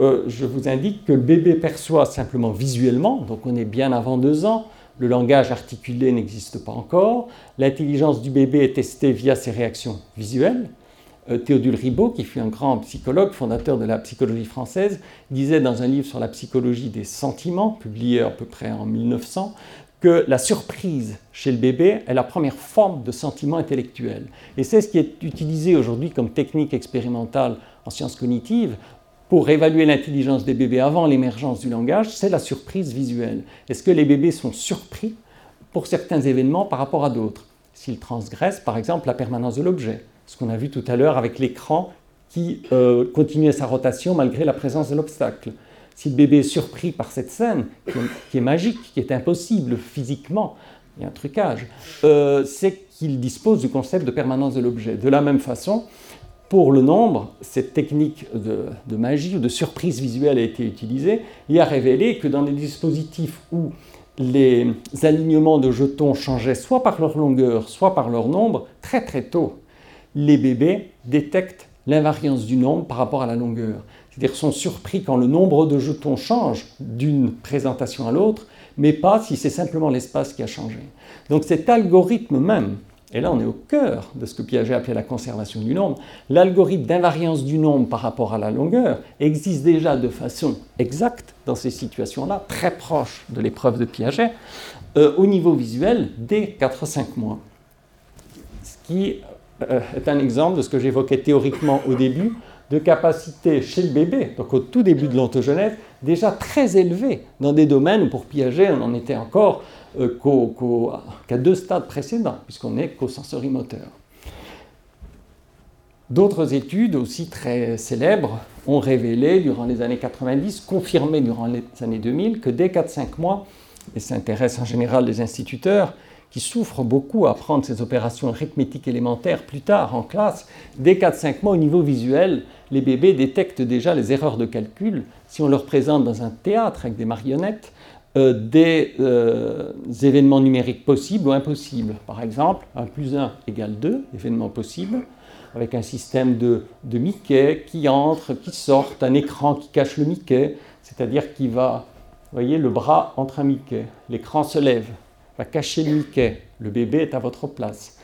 euh, je vous indique que le bébé perçoit simplement visuellement, donc on est bien avant deux ans, le langage articulé n'existe pas encore, l'intelligence du bébé est testée via ses réactions visuelles. Euh, Théodule Ribot, qui fut un grand psychologue, fondateur de la psychologie française, disait dans un livre sur la psychologie des sentiments, publié à peu près en 1900, que la surprise chez le bébé est la première forme de sentiment intellectuel. Et c'est ce qui est utilisé aujourd'hui comme technique expérimentale en sciences cognitives pour évaluer l'intelligence des bébés avant l'émergence du langage, c'est la surprise visuelle. Est-ce que les bébés sont surpris pour certains événements par rapport à d'autres? S'ils transgressent, par exemple, la permanence de l'objet, ce qu'on a vu tout à l'heure avec l'écran qui euh, continuait sa rotation malgré la présence de l'obstacle si le bébé est surpris par cette scène, qui est, magique, qui est impossible physiquement, il y a un trucage, euh, c'est qu'il dispose du concept de permanence de l'objet. De la même façon, pour le nombre, cette technique de, magie ou de surprise visuelle a été utilisée et a révélé que dans les dispositifs où les alignements de jetons changeaient soit par leur longueur, soit par leur nombre, très très tôt, les bébés détectent l'invariance du nombre par rapport à la longueur. C'est-à-dire sont surpris quand le nombre de jetons change d'une présentation à l'autre, mais pas si c'est simplement l'espace qui a changé. Donc cet algorithme même, et là on est au cœur de ce que Piaget appelait la conservation du nombre, l'algorithme d'invariance du nombre par rapport à la longueur existe déjà de façon exacte dans ces situations-là, très proche de l'épreuve de Piaget, euh, au niveau visuel dès 4-5 mois. Ce qui euh, est un exemple de ce que j'évoquais théoriquement au début, de capacité chez le bébé, donc au tout début de l'ontogenèse, déjà très élevée dans des domaines où pour Piaget on en était encore euh, qu'à deux stades précédents, puisqu'on est qu'au sensorimoteur. D'autres études aussi très célèbres ont révélé durant les années 90, confirmé durant les années 2000, que dès 4-5 mois, et ça intéresse en général les instituteurs, qui souffrent beaucoup à apprendre ces opérations arithmétiques élémentaires plus tard en classe, dès 4-5 mois au niveau visuel, les bébés détectent déjà les erreurs de calcul. Si on leur présente dans un théâtre avec des marionnettes, euh, des euh, événements numériques possibles ou impossibles. Par exemple, 1 plus 1 égale 2, événements possibles, avec un système de, de Mickey qui entre, qui sort, un écran qui cache le Mickey, c'est-à-dire qui va, vous voyez, le bras entre un Mickey, l'écran se lève, va cacher le Mickey, le bébé est à votre place.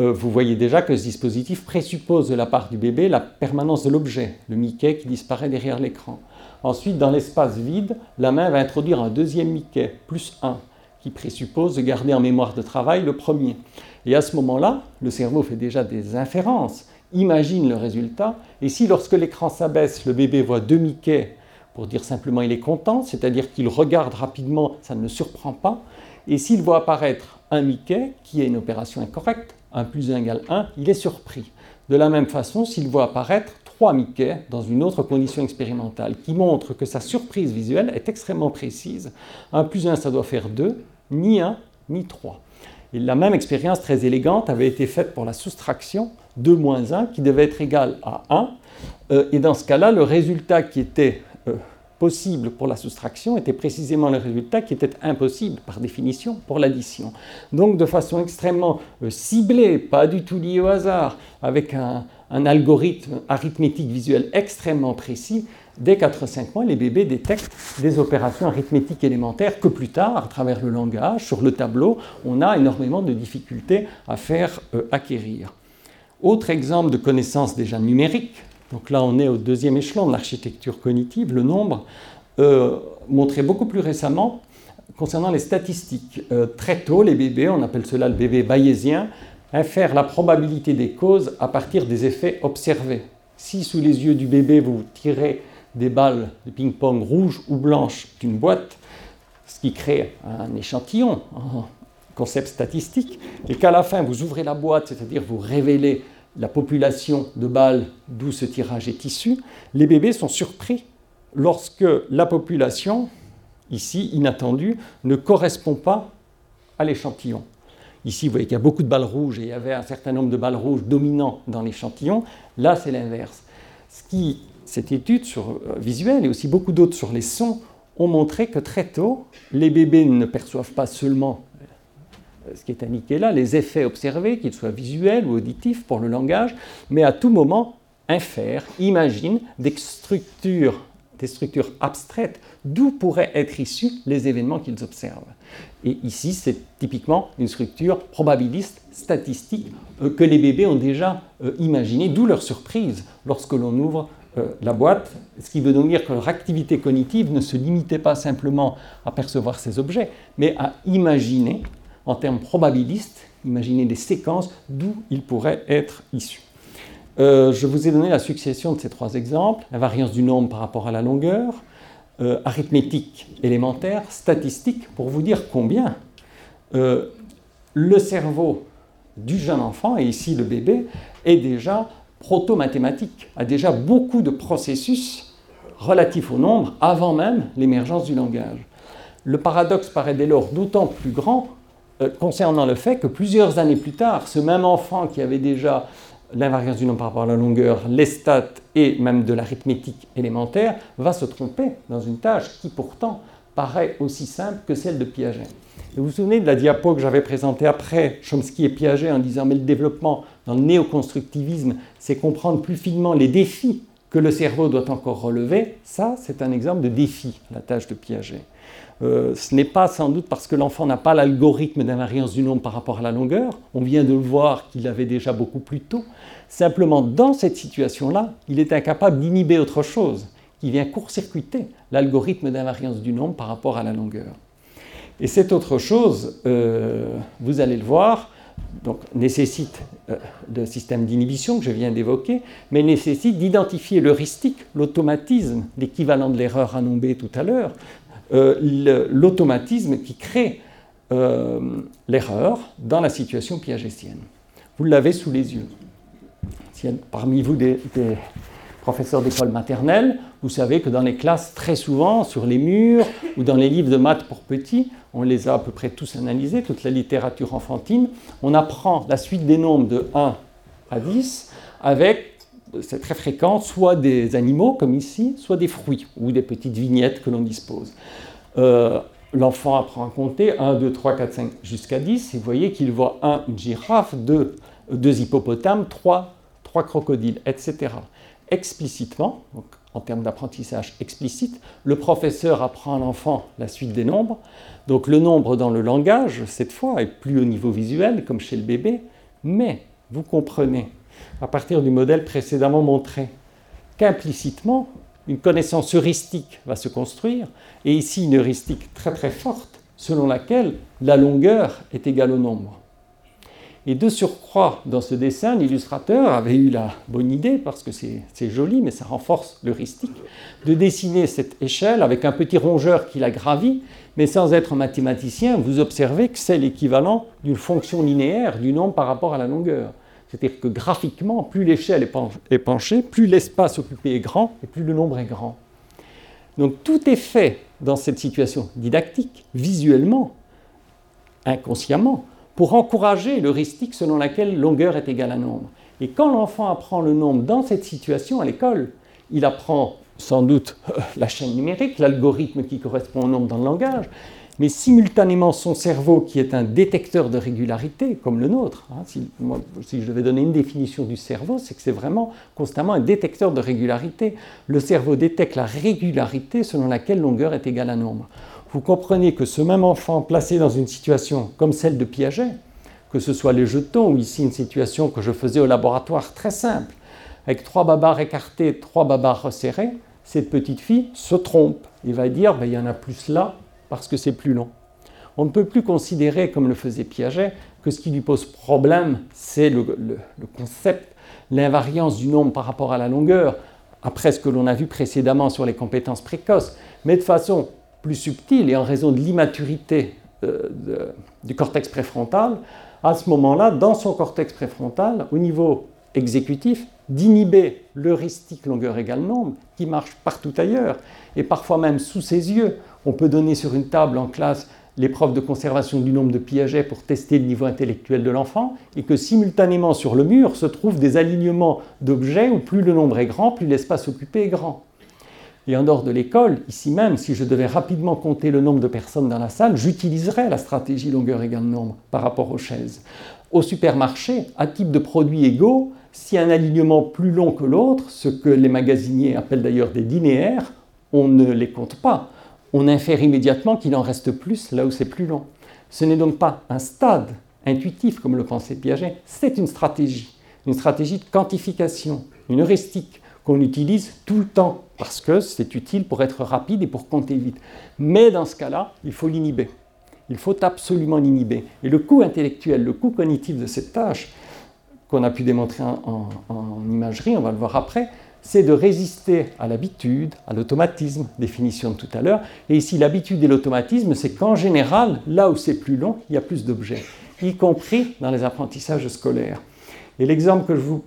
Euh, vous voyez déjà que ce dispositif présuppose de la part du bébé la permanence de l'objet, le Mickey qui disparaît derrière l'écran. Ensuite, dans l'espace vide, la main va introduire un deuxième Mickey, plus 1, qui présuppose de garder en mémoire de travail le premier. Et à ce moment-là, le cerveau fait déjà des inférences, imagine le résultat, et si lorsque l'écran s'abaisse, le bébé voit deux Mickey, pour dire simplement il est content, c'est-à-dire qu'il regarde rapidement, ça ne le surprend pas, et s'il voit apparaître un Mickey, qui est une opération incorrecte, 1 plus 1 égale 1, il est surpris. De la même façon, s'il voit apparaître 3 Mickey dans une autre condition expérimentale, qui montre que sa surprise visuelle est extrêmement précise. 1 plus 1, ça doit faire 2, ni 1, ni 3. Et la même expérience très élégante avait été faite pour la soustraction, 2 moins 1, qui devait être égal à 1. Euh, et dans ce cas-là, le résultat qui était euh, possible pour la soustraction était précisément le résultat qui était impossible par définition pour l'addition. Donc de façon extrêmement euh, ciblée, pas du tout liée au hasard, avec un, algorithme arithmétique visuel extrêmement précis, dès 4-5 mois, les bébés détectent des opérations arithmétiques élémentaires que plus tard, à travers le langage, sur le tableau, on a énormément de difficultés à faire euh, acquérir. Autre exemple de connaissance déjà numérique, donc là, on est au deuxième échelon de l'architecture cognitive, le nombre, euh, montré beaucoup plus récemment concernant les statistiques. Euh, très tôt, les bébés, on appelle cela le bébé bayésien, infèrent la probabilité des causes à partir des effets observés. Si sous les yeux du bébé, vous tirez des balles de ping-pong rouges ou blanches d'une boîte, ce qui crée un échantillon, un concept statistique, et qu'à la fin, vous ouvrez la boîte, c'est-à-dire vous révélez la population de balles d'où ce tirage est issu, les bébés sont surpris lorsque la population, ici inattendue, ne correspond pas à l'échantillon. Ici, vous voyez qu'il y a beaucoup de balles rouges et il y avait un certain nombre de balles rouges dominants dans l'échantillon. Là, c'est l'inverse. Ce qui, cette étude sur euh, visuel et aussi beaucoup d'autres sur les sons ont montré que très tôt, les bébés ne perçoivent pas seulement ce qui est indiqué là, les effets observés, qu'ils soient visuels ou auditifs pour le langage, mais à tout moment infèrent, imaginent des structures, des structures abstraites d'où pourraient être issus les événements qu'ils observent. Et ici, c'est typiquement une structure probabiliste, statistique, euh, que les bébés ont déjà euh, imaginée, d'où leur surprise lorsque l'on ouvre la boîte, ce qui veut donc dire que leur activité cognitive ne se limitait pas simplement à percevoir ces objets, mais à imaginer en termes probabilistes, imaginez des séquences d'où ils pourraient être issus. Euh, je vous ai donné la succession de ces trois exemples, la variance du nombre par rapport à la longueur, euh, arithmétique élémentaire, statistique, pour vous dire combien euh, le cerveau du jeune enfant, et ici le bébé, est déjà proto-mathématique, a déjà beaucoup de processus relatifs au nombre avant même l'émergence du langage. Le paradoxe paraît dès lors d'autant plus grand concernant le fait que plusieurs années plus tard, ce même enfant qui avait déjà l'invariance du nombre par rapport à la longueur, les stats et même de l'arithmétique élémentaire, va se tromper dans une tâche qui pourtant paraît aussi simple que celle de Piaget. vous vous souvenez de la diapo que j'avais présentée après Chomsky et Piaget en disant mais le développement dans le néoconstructivisme, c'est comprendre plus finement les défis que le cerveau doit encore relever. Ça, c'est un exemple de défi, la tâche de Piaget. Euh, ce n'est pas sans doute parce que l'enfant n'a pas l'algorithme d'invariance du nombre par rapport à la longueur. On vient de le voir qu'il avait déjà beaucoup plus tôt. Simplement, dans cette situation-là, il est incapable d'inhiber autre chose qui vient court-circuiter l'algorithme d'invariance du nombre par rapport à la longueur. Et cette autre chose, euh, vous allez le voir, donc, nécessite euh, le système d'inhibition que je viens d'évoquer, mais nécessite d'identifier l'heuristique, l'automatisme, l'équivalent de l'erreur à tout à l'heure, euh, l'automatisme qui crée euh, l'erreur dans la situation piagétienne. Vous l'avez sous les yeux. Parmi vous des, professeur d'école maternelle, vous savez que dans les classes, très souvent, sur les murs ou dans les livres de maths pour petits, on les a à peu près tous analysés, toute la littérature enfantine, on apprend la suite des nombres de 1 à 10 avec, c'est très fréquent, soit des animaux comme ici, soit des fruits ou des petites vignettes que l'on dispose. Euh, l'enfant apprend à compter 1, 2, 3, 4, 5 jusqu'à 10 et vous voyez qu'il voit 1, une girafe, 2, deux hippopotames, 3, 3 crocodiles, etc explicitement, en termes d'apprentissage explicite, le professeur apprend à l'enfant la suite des nombres. Donc le nombre dans le langage, cette fois, est plus au niveau visuel, comme chez le bébé, mais vous comprenez, à partir du modèle précédemment montré, qu'implicitement, une connaissance heuristique va se construire, et ici une heuristique très très forte, selon laquelle la longueur est égale au nombre. Et de surcroît, dans ce dessin, l'illustrateur avait eu la bonne idée, parce que c'est joli, mais ça renforce l'heuristique, de dessiner cette échelle avec un petit rongeur qui la gravit, mais sans être mathématicien, vous observez que c'est l'équivalent d'une fonction linéaire du nombre par rapport à la longueur. C'est-à-dire que graphiquement, plus l'échelle est penchée, plus l'espace occupé est grand et plus le nombre est grand. Donc tout est fait dans cette situation didactique, visuellement, inconsciemment, pour encourager l'heuristique selon laquelle longueur est égale à nombre. Et quand l'enfant apprend le nombre dans cette situation à l'école, il apprend sans doute la chaîne numérique, l'algorithme qui correspond au nombre dans le langage, mais simultanément son cerveau qui est un détecteur de régularité, comme le nôtre. Hein, si, je devais donner une définition du cerveau, c'est que c'est vraiment constamment un détecteur de régularité. Le cerveau détecte la régularité selon laquelle longueur est égale à nombre vous comprenez que ce même enfant placé dans une situation comme celle de Piaget, que ce soit les jetons ou ici une situation que je faisais au laboratoire très simple, avec trois babars écartés, trois babars resserrés, cette petite fille se trompe et va dire ben, il y en a plus là parce que c'est plus long. On ne peut plus considérer, comme le faisait Piaget, que ce qui lui pose problème, c'est le, concept, l'invariance du nombre par rapport à la longueur, après ce que l'on a vu précédemment sur les compétences précoces, mais de façon plus subtil et en raison de l'immaturité euh, du cortex préfrontal, à ce moment-là, dans son cortex préfrontal, au niveau exécutif, d'inhiber l'heuristique longueur égale nombre, qui marche partout ailleurs, et parfois même sous ses yeux. On peut donner sur une table en classe l'épreuve de conservation du nombre de Piaget pour tester le niveau intellectuel de l'enfant, et que simultanément sur le mur se trouvent des alignements d'objets où plus le nombre est grand, plus l'espace occupé est grand. Et en dehors de l'école, ici même, si je devais rapidement compter le nombre de personnes dans la salle, j'utiliserais la stratégie longueur égale nombre par rapport aux chaises. Au supermarché, à type de produits égaux, si un alignement plus long que l'autre, ce que les magasiniers appellent d'ailleurs des linéaires, on ne les compte pas. On infère immédiatement qu'il en reste plus là où c'est plus long. Ce n'est donc pas un stade intuitif comme le pensait Piaget, c'est une stratégie, une stratégie de quantification, une heuristique qu'on utilise tout le temps parce que c'est utile pour être rapide et pour compter vite. Mais dans ce cas-là, il faut l'inhiber. Il faut absolument l'inhiber. Et le coût intellectuel, le coût cognitif de cette tâche, qu'on a pu démontrer en, imagerie, on va le voir après, c'est de résister à l'habitude, à l'automatisme, définition de tout à l'heure. Et ici, l'habitude et l'automatisme, c'est qu'en général, là où c'est plus long, il y a plus d'objets, y compris dans les apprentissages scolaires. Et l'exemple que je vous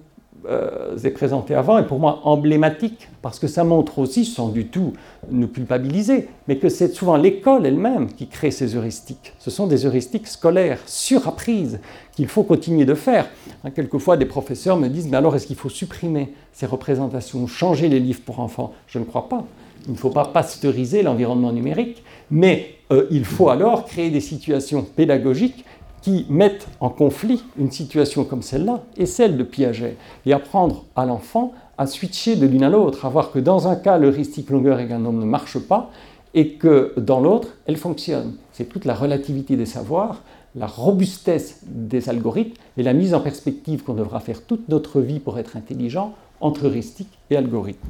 euh, est présenté avant est pour moi emblématique parce que ça montre aussi, sans du tout nous culpabiliser, mais que c'est souvent l'école elle-même qui crée ces heuristiques. Ce sont des heuristiques scolaires, surapprises, qu'il faut continuer de faire. Hein, quelquefois, des professeurs me disent, mais alors est-ce qu'il faut supprimer ces représentations, changer les livres pour enfants? Je ne crois pas. Il ne faut pas pasteuriser l'environnement numérique, mais euh, il faut alors créer des situations pédagogiques qui mettent en conflit une situation comme celle-là et celle de Piaget, et apprendre à l'enfant à switcher de l'une à l'autre, à voir que dans un cas, l'heuristique longueur égale nombre ne marche pas, et que dans l'autre, elle fonctionne. C'est toute la relativité des savoirs, la robustesse des algorithmes et la mise en perspective qu'on devra faire toute notre vie pour être intelligent entre heuristique et algorithme.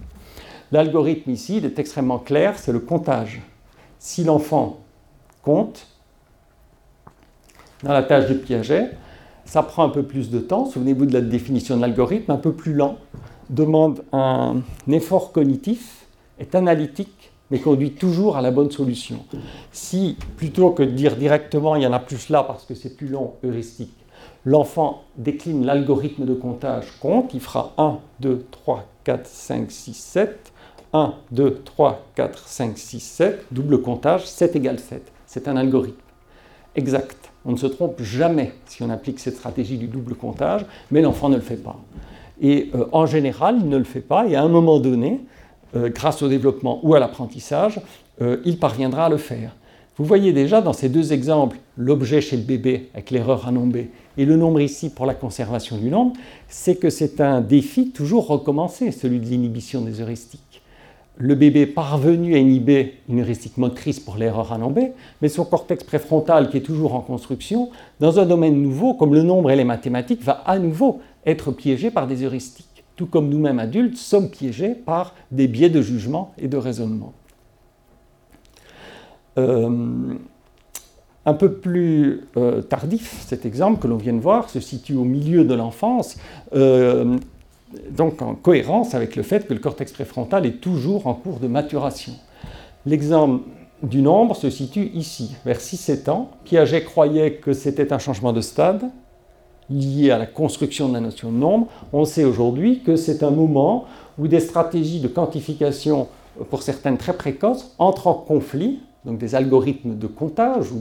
L'algorithme ici, est extrêmement clair, c'est le comptage. Si l'enfant compte, dans la tâche de Piaget. Ça prend un peu plus de temps. Souvenez-vous de la définition de l'algorithme, un peu plus lent, demande un effort cognitif, est analytique, mais conduit toujours à la bonne solution. Si, plutôt que de dire directement il y en a plus là parce que c'est plus long, heuristique, l'enfant décline l'algorithme de comptage, compte, il fera 1, 2, 3, 4, 5, 6, 7. 1, 2, 3, 4, 5, 6, 7, double comptage, 7 égale 7. C'est un algorithme exact. On ne se trompe jamais si on applique cette stratégie du double comptage, mais l'enfant ne le fait pas. Et euh, en général, il ne le fait pas, et à un moment donné, euh, grâce au développement ou à l'apprentissage, euh, il parviendra à le faire. Vous voyez déjà dans ces deux exemples, l'objet chez le bébé avec l'erreur à nombre et le nombre ici pour la conservation du nombre, c'est que c'est un défi toujours recommencé, celui de l'inhibition des heuristiques. Le bébé parvenu à inhiber une heuristique motrice pour l'erreur à nombre, mais son cortex préfrontal qui est toujours en construction, dans un domaine nouveau comme le nombre et les mathématiques, va à nouveau être piégé par des heuristiques, tout comme nous-mêmes adultes sommes piégés par des biais de jugement et de raisonnement. Euh, un peu plus euh, tardif, cet exemple que l'on vient de voir se situe au milieu de l'enfance, euh, donc en cohérence avec le fait que le cortex préfrontal est toujours en cours de maturation. L'exemple du nombre se situe ici, vers 6-7 ans. Piaget croyait que c'était un changement de stade lié à la construction de la notion de nombre. On sait aujourd'hui que c'est un moment où des stratégies de quantification, pour certaines très précoces, entrent en conflit donc des algorithmes de comptage ou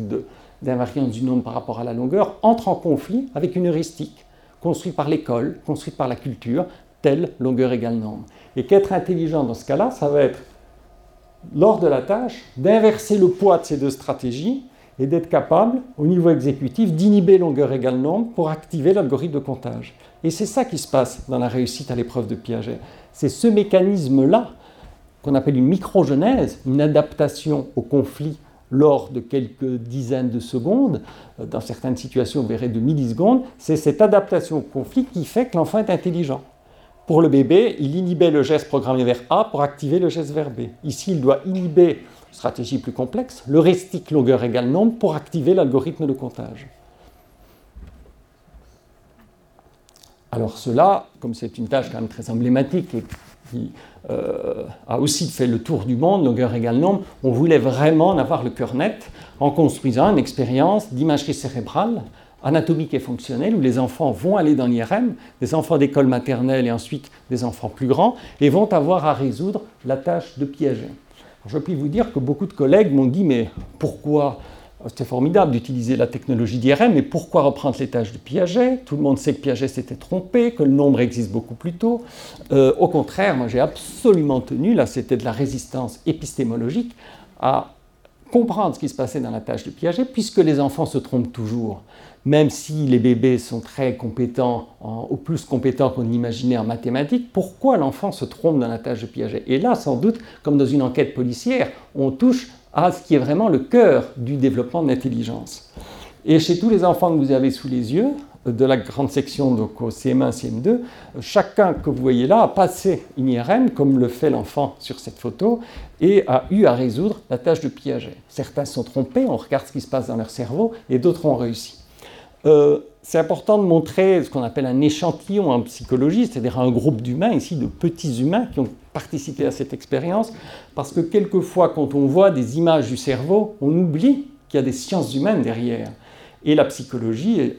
d'invariance du nombre par rapport à la longueur, entrent en conflit avec une heuristique construite par l'école, construite par la culture, telle longueur égale nombre. Et qu'être intelligent dans ce cas-là, ça va être, lors de la tâche, d'inverser le poids de ces deux stratégies et d'être capable, au niveau exécutif, d'inhiber longueur égale nombre pour activer l'algorithme de comptage. Et c'est ça qui se passe dans la réussite à l'épreuve de Piaget. C'est ce mécanisme-là qu'on appelle une microgenèse, une adaptation au conflit lors de quelques dizaines de secondes, euh, dans certaines situations, vous verrez de millisecondes, c'est cette adaptation au conflit qui fait que l'enfant est intelligent. Pour le bébé, il inhibait le geste programmé vers A pour activer le geste vers B. Ici, il doit inhiber, stratégie plus complexe, l'heuristique longueur égale nombre pour activer l'algorithme de comptage. Alors cela, comme c'est une tâche quand même très emblématique et qui euh, a aussi fait le tour du monde, longueur égale nombre, on voulait vraiment en avoir le cœur net en construisant une expérience d'imagerie cérébrale anatomique et fonctionnelle où les enfants vont aller dans l'IRM, des enfants d'école maternelle et ensuite des enfants plus grands, et vont avoir à résoudre la tâche de Piaget. je puis vous dire que beaucoup de collègues m'ont dit mais pourquoi c'était formidable d'utiliser la technologie d'IRM, mais pourquoi reprendre les tâches de Piaget? Tout le monde sait que Piaget s'était trompé, que le nombre existe beaucoup plus tôt. Euh, au contraire, moi j'ai absolument tenu, là c'était de la résistance épistémologique, à comprendre ce qui se passait dans la tâche de Piaget, puisque les enfants se trompent toujours. Même si les bébés sont très compétents, au plus compétents qu'on imaginait en mathématiques, pourquoi l'enfant se trompe dans la tâche de Piaget? Et là, sans doute, comme dans une enquête policière, on touche à ce qui est vraiment le cœur du développement de l'intelligence. Et chez tous les enfants que vous avez sous les yeux, de la grande section donc au CM1, CM2, chacun que vous voyez là a passé une IRM, comme le fait l'enfant sur cette photo, et a eu à résoudre la tâche de Piaget. Certains sont trompés, on regarde ce qui se passe dans leur cerveau, et d'autres ont réussi. Euh, c'est important de montrer ce qu'on appelle un échantillon en psychologie, c'est-à-dire un groupe d'humains, ici de petits humains qui ont participé à cette expérience, parce que quelquefois, quand on voit des images du cerveau, on oublie qu'il y a des sciences humaines derrière. Et la psychologie,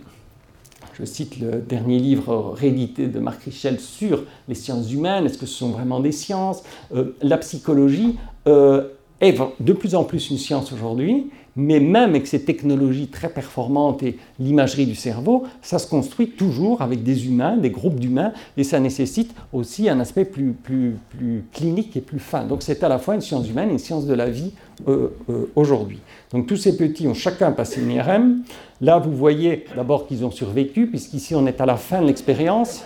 je cite le dernier livre réédité de Marc Richel sur les sciences humaines, est-ce que ce sont vraiment des sciences? Euh, La psychologie euh, est de plus en plus une science aujourd'hui, mais même avec ces technologies très performantes et l'imagerie du cerveau, ça se construit toujours avec des humains, des groupes d'humains, et ça nécessite aussi un aspect plus, plus, plus clinique et plus fin. Donc c'est à la fois une science humaine et une science de la vie euh, euh, aujourd'hui. Donc tous ces petits ont chacun passé une IRM. Là, vous voyez d'abord qu'ils ont survécu, puisqu'ici on est à la fin de l'expérience.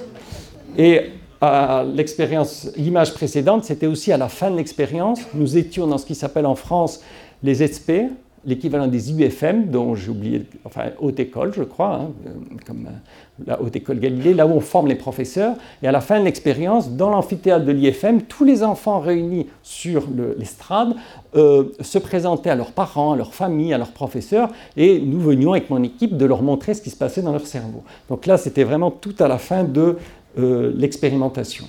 Et à l'expérience, l'image précédente, c'était aussi à la fin de l'expérience. Nous étions dans ce qui s'appelle en France les SP, l'équivalent des UFM, dont j'ai oublié, enfin, haute école, je crois, hein, euh, comme euh, la haute école Galilée, là où on forme les professeurs. Et à la fin de l'expérience, dans l'amphithéâtre de l'IFM, tous les enfants réunis sur l'estrade euh, se présentaient à leurs parents, à leurs familles, à leurs professeurs, et nous venions avec mon équipe de leur montrer ce qui se passait dans leur cerveau. Donc là, c'était vraiment tout à la fin de l'expérimentation.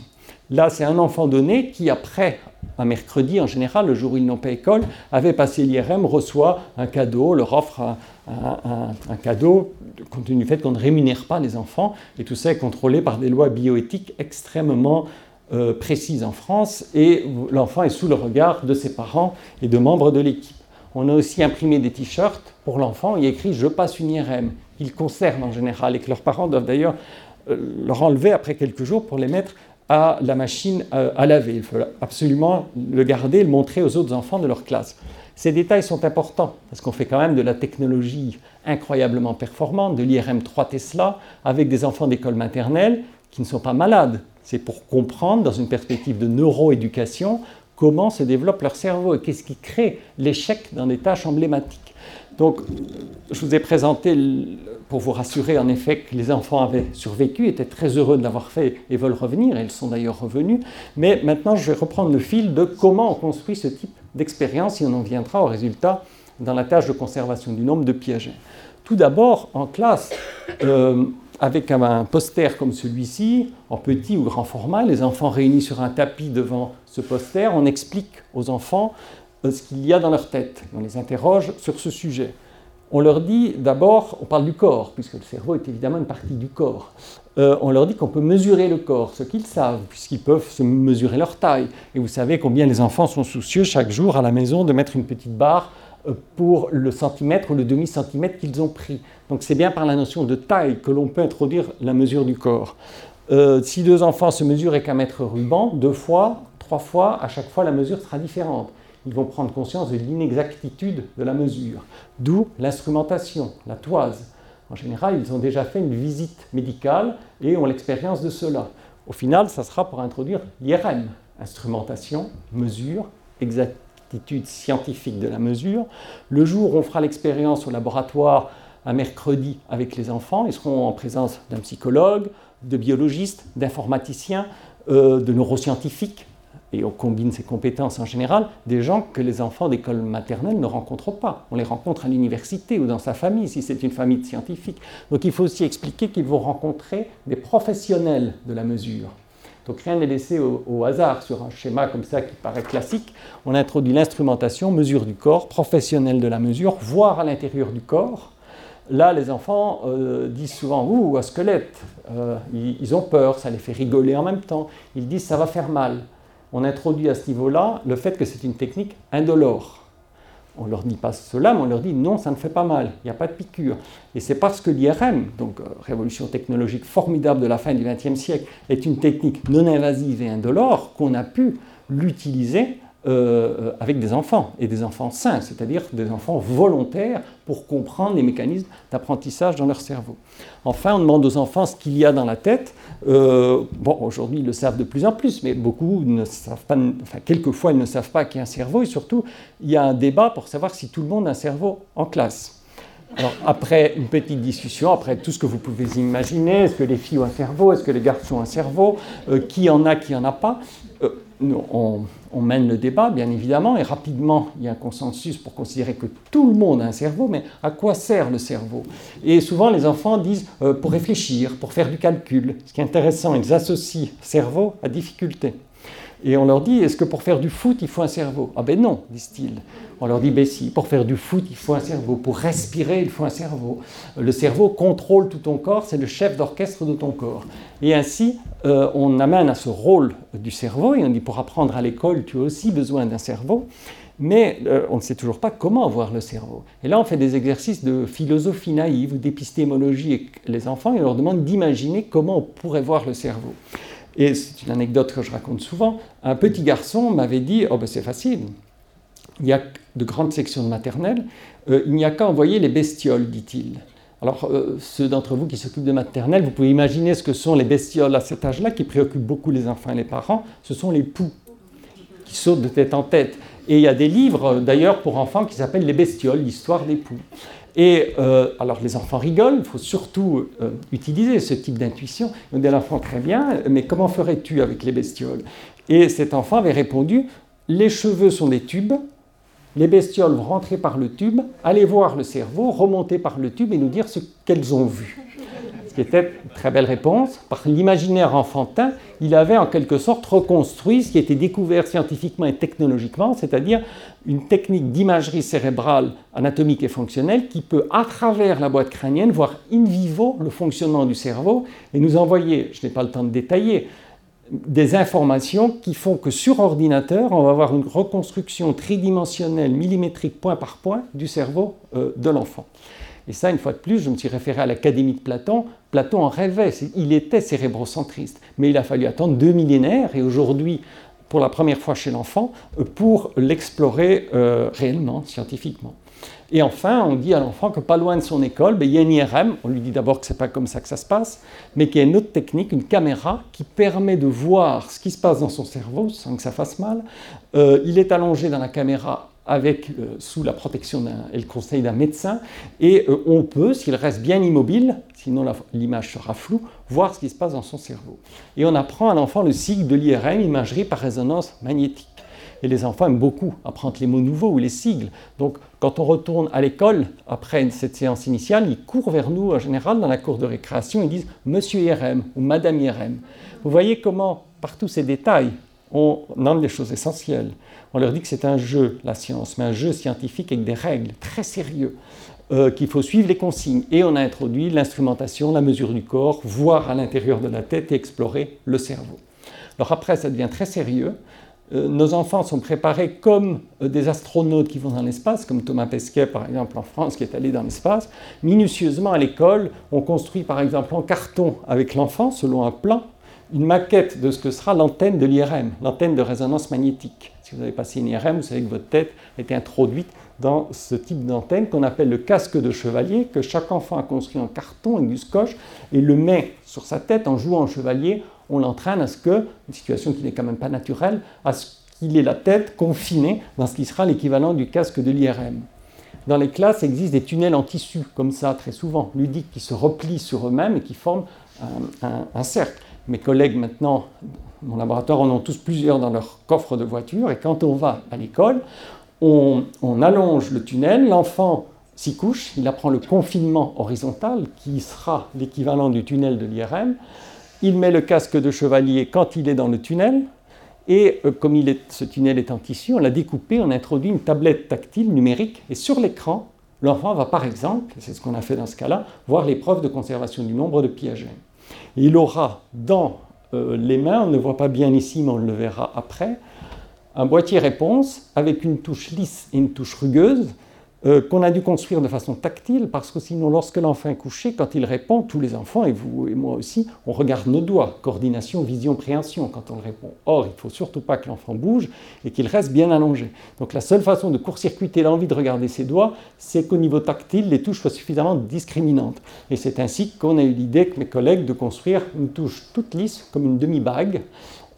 Là, c'est un enfant donné qui, après un mercredi en général, le jour où ils n'ont pas école, avait passé l'IRM, reçoit un cadeau, leur offre un, cadeau, compte tenu du fait qu'on ne rémunère pas les enfants, et tout ça est contrôlé par des lois bioéthiques extrêmement euh, précises en France, et l'enfant est sous le regard de ses parents et de membres de l'équipe. On a aussi imprimé des t-shirts pour l'enfant, il y a écrit Je passe une IRM. Ils conservent en général, et que leurs parents doivent d'ailleurs euh, leur enlever après quelques jours pour les mettre à la machine euh, à laver. Il faut absolument le garder le montrer aux autres enfants de leur classe. Ces détails sont importants parce qu'on fait quand même de la technologie incroyablement performante, de l'IRM 3 Tesla, avec des enfants d'école maternelle qui ne sont pas malades. C'est pour comprendre, dans une perspective de neuroéducation, comment se développe leur cerveau et qu'est-ce qui crée l'échec dans des tâches emblématiques. Donc, je vous ai présenté, pour vous rassurer en effet que les enfants avaient survécu, étaient très heureux de l'avoir fait et veulent revenir, et ils sont d'ailleurs revenus. Mais maintenant, je vais reprendre le fil de comment on construit ce type d'expérience et on en viendra au résultat dans la tâche de conservation du nombre de Piaget. Tout d'abord, en classe, euh, avec un poster comme celui-ci, en petit ou grand format, les enfants réunis sur un tapis devant ce poster, on explique aux enfants ce qu'il y a dans leur tête. On les interroge sur ce sujet. On leur dit d'abord, on parle du corps, puisque le cerveau est évidemment une partie du corps. Euh, on leur dit qu'on peut mesurer le corps, ce qu'ils savent, puisqu'ils peuvent se mesurer leur taille. Et vous savez combien les enfants sont soucieux chaque jour à la maison de mettre une petite barre euh, pour le centimètre ou le demi-centimètre qu'ils ont pris. Donc c'est bien par la notion de taille que l'on peut introduire la mesure du corps. si deux enfants se mesurent avec un mètre ruban, deux fois, trois fois, à chaque fois la mesure sera différente ils vont prendre conscience de l'inexactitude de la mesure. D'où l'instrumentation, la toise. En général, ils ont déjà fait une visite médicale et ont l'expérience de cela. Au final, ça sera pour introduire l'IRM, instrumentation, mesure, exactitude scientifique de la mesure. Le jour où on fera l'expérience au laboratoire, un mercredi avec les enfants, ils seront en présence d'un psychologue, de biologistes, d'informaticiens, euh, de neuroscientifiques, et on combine ces compétences en général, des gens que les enfants d'école maternelle ne rencontrent pas. On les rencontre à l'université ou dans sa famille, si c'est une famille de scientifiques. Donc il faut aussi expliquer qu'ils vont rencontrer des professionnels de la mesure. Donc rien n'est laissé au, hasard sur un schéma comme ça qui paraît classique. On introduit l'instrumentation, mesure du corps, professionnel de la mesure, voir à l'intérieur du corps. Là, les enfants euh, disent souvent Ouh, un squelette. Euh, ils ont peur, ça les fait rigoler en même temps. Ils disent Ça va faire mal on introduit à ce niveau-là le fait que c'est une technique indolore. On leur dit pas cela, mais on leur dit non, ça ne fait pas mal, il n'y a pas de piqûre. Et c'est parce que l'IRM, donc euh, révolution technologique formidable de la fin du XXe siècle, est une technique non invasive et indolore qu'on a pu l'utiliser euh, avec des enfants, et des enfants sains, c'est-à-dire des enfants volontaires pour comprendre les mécanismes d'apprentissage dans leur cerveau. Enfin, on demande aux enfants ce qu'il y a dans la tête. Euh, bon, aujourd'hui, ils le savent de plus en plus, mais beaucoup ne savent pas, enfin, quelquefois, ils ne savent pas qu'il y a un cerveau, et surtout, il y a un débat pour savoir si tout le monde a un cerveau en classe. Alors, après une petite discussion, après tout ce que vous pouvez imaginer, est-ce que les filles ont un cerveau, est-ce que les garçons ont un cerveau, euh, qui en a, qui en a pas, on, on, mène le débat, bien évidemment, et rapidement, il y a un consensus pour considérer que tout le monde a un cerveau, mais à quoi sert le cerveau? Et souvent, les enfants disent euh, pour réfléchir, pour faire du calcul. Ce qui est intéressant, ils associent cerveau à difficulté. Et on leur dit, est-ce que pour faire du foot, il faut un cerveau? Ah ben non, disent-ils. On leur dit, ben si, pour faire du foot, il faut un cerveau. Pour respirer, il faut un cerveau. Le cerveau contrôle tout ton corps, c'est le chef d'orchestre de ton corps. Et ainsi, euh, on amène à ce rôle du cerveau, et on dit, pour apprendre à l'école, tu as aussi besoin d'un cerveau. Mais euh, on ne sait toujours pas comment avoir le cerveau. Et là, on fait des exercices de philosophie naïve ou d'épistémologie avec les enfants et on leur demande d'imaginer comment on pourrait voir le cerveau. Et c'est une anecdote que je raconte souvent. Un petit garçon m'avait dit Oh, ben c'est facile. Il y a de grandes sections de maternelle. Euh, il n'y a qu'à envoyer les bestioles, dit-il. Alors, euh, ceux d'entre vous qui s'occupent de maternelle, vous pouvez imaginer ce que sont les bestioles à cet âge-là qui préoccupent beaucoup les enfants et les parents. Ce sont les poux qui sautent de tête en tête. Et il y a des livres, d'ailleurs, pour enfants qui s'appellent Les bestioles, l'histoire des poux. Et euh, alors les enfants rigolent, il faut surtout euh, utiliser ce type d'intuition. On dit à l'enfant très bien, mais comment ferais-tu avec les bestioles? Et cet enfant avait répondu, les cheveux sont des tubes, les bestioles vont rentrer par le tube, aller voir le cerveau, remonter par le tube et nous dire ce qu'elles ont vu. Qui était une très belle réponse. Par l'imaginaire enfantin, il avait en quelque sorte reconstruit ce qui était découvert scientifiquement et technologiquement, c'est-à-dire une technique d'imagerie cérébrale anatomique et fonctionnelle qui peut, à travers la boîte crânienne, voir in vivo le fonctionnement du cerveau et nous envoyer, je n'ai pas le temps de détailler, des informations qui font que sur ordinateur, on va avoir une reconstruction tridimensionnelle, millimétrique, point par point, du cerveau euh, de l'enfant. Et ça, une fois de plus, je me suis référé à l'Académie de Platon. Platon en rêvait, il était cérébrocentriste, mais il a fallu attendre deux millénaires, et aujourd'hui, pour la première fois chez l'enfant, euh, pour l'explorer euh, réellement, scientifiquement. Et enfin, on dit à l'enfant que pas loin de son école, ben, il y a une IRM. On lui dit d'abord que ce n'est pas comme ça que ça se passe, mais qu'il y a une autre technique, une caméra, qui permet de voir ce qui se passe dans son cerveau sans que ça fasse mal. Euh, il est allongé dans la caméra avec, euh, sous la protection et le conseil d'un médecin, et euh, on peut, s'il reste bien immobile, sinon l'image sera floue, voir ce qui se passe dans son cerveau. Et on apprend à l'enfant le cycle de l'IRM, imagerie par résonance magnétique. Et les enfants aiment beaucoup apprendre les mots nouveaux ou les sigles. Donc, quand on retourne à l'école après cette séance initiale, ils courent vers nous en général dans la cour de récréation et disent Monsieur IRM ou Madame IRM. Vous voyez comment, par tous ces détails, on nomme des choses essentielles. On leur dit que c'est un jeu, la science, mais un jeu scientifique avec des règles très sérieux, euh, qu'il faut suivre les consignes. Et on a introduit l'instrumentation, la mesure du corps, voir à l'intérieur de la tête et explorer le cerveau. Alors après, ça devient très sérieux. Euh, nos enfants sont préparés comme euh, des astronautes qui vont dans l'espace, comme Thomas Pesquet par exemple en France qui est allé dans l'espace. Minutieusement à l'école, on construit par exemple en carton avec l'enfant, selon un plan, une maquette de ce que sera l'antenne de l'IRM, l'antenne de résonance magnétique. Si vous avez passé une IRM, vous savez que votre tête a été introduite dans ce type d'antenne qu'on appelle le casque de chevalier, que chaque enfant a construit en carton avec du scotch et le met sur sa tête en jouant en chevalier on l'entraîne à ce que, une situation qui n'est quand même pas naturelle, à ce qu'il ait la tête confinée dans ce qui sera l'équivalent du casque de l'IRM. Dans les classes, il existe des tunnels en tissu, comme ça, très souvent, ludiques, qui se replient sur eux-mêmes et qui forment un, cercle. Mes collègues, maintenant, mon laboratoire, en ont tous plusieurs dans leur coffre de voiture, et quand on va à l'école, on, on allonge le tunnel, l'enfant s'y couche, il apprend le confinement horizontal, qui sera l'équivalent du tunnel de l'IRM, il met le casque de chevalier quand il est dans le tunnel, et euh, comme ce tunnel est en tissu, on l'a découpé, on introduit une tablette tactile numérique, et sur l'écran, l'enfant va par exemple, c'est ce qu'on a fait dans ce cas-là, voir l'épreuve de conservation du nombre de Piaget. Il aura dans euh, les mains, on ne voit pas bien ici, mais on le verra après, un boîtier réponse avec une touche lisse et une touche rugueuse euh, qu'on a dû construire de façon tactile, parce que sinon, lorsque l'enfant est couché, quand il répond, tous les enfants, et vous et moi aussi, on regarde nos doigts, coordination, vision, préhension, quand on répond. Or, il ne faut surtout pas que l'enfant bouge et qu'il reste bien allongé. Donc la seule façon de court-circuiter l'envie de regarder ses doigts, c'est qu'au niveau tactile, les touches soient suffisamment discriminantes. Et c'est ainsi qu'on a eu l'idée, avec mes collègues, de construire une touche toute lisse, comme une demi-bague,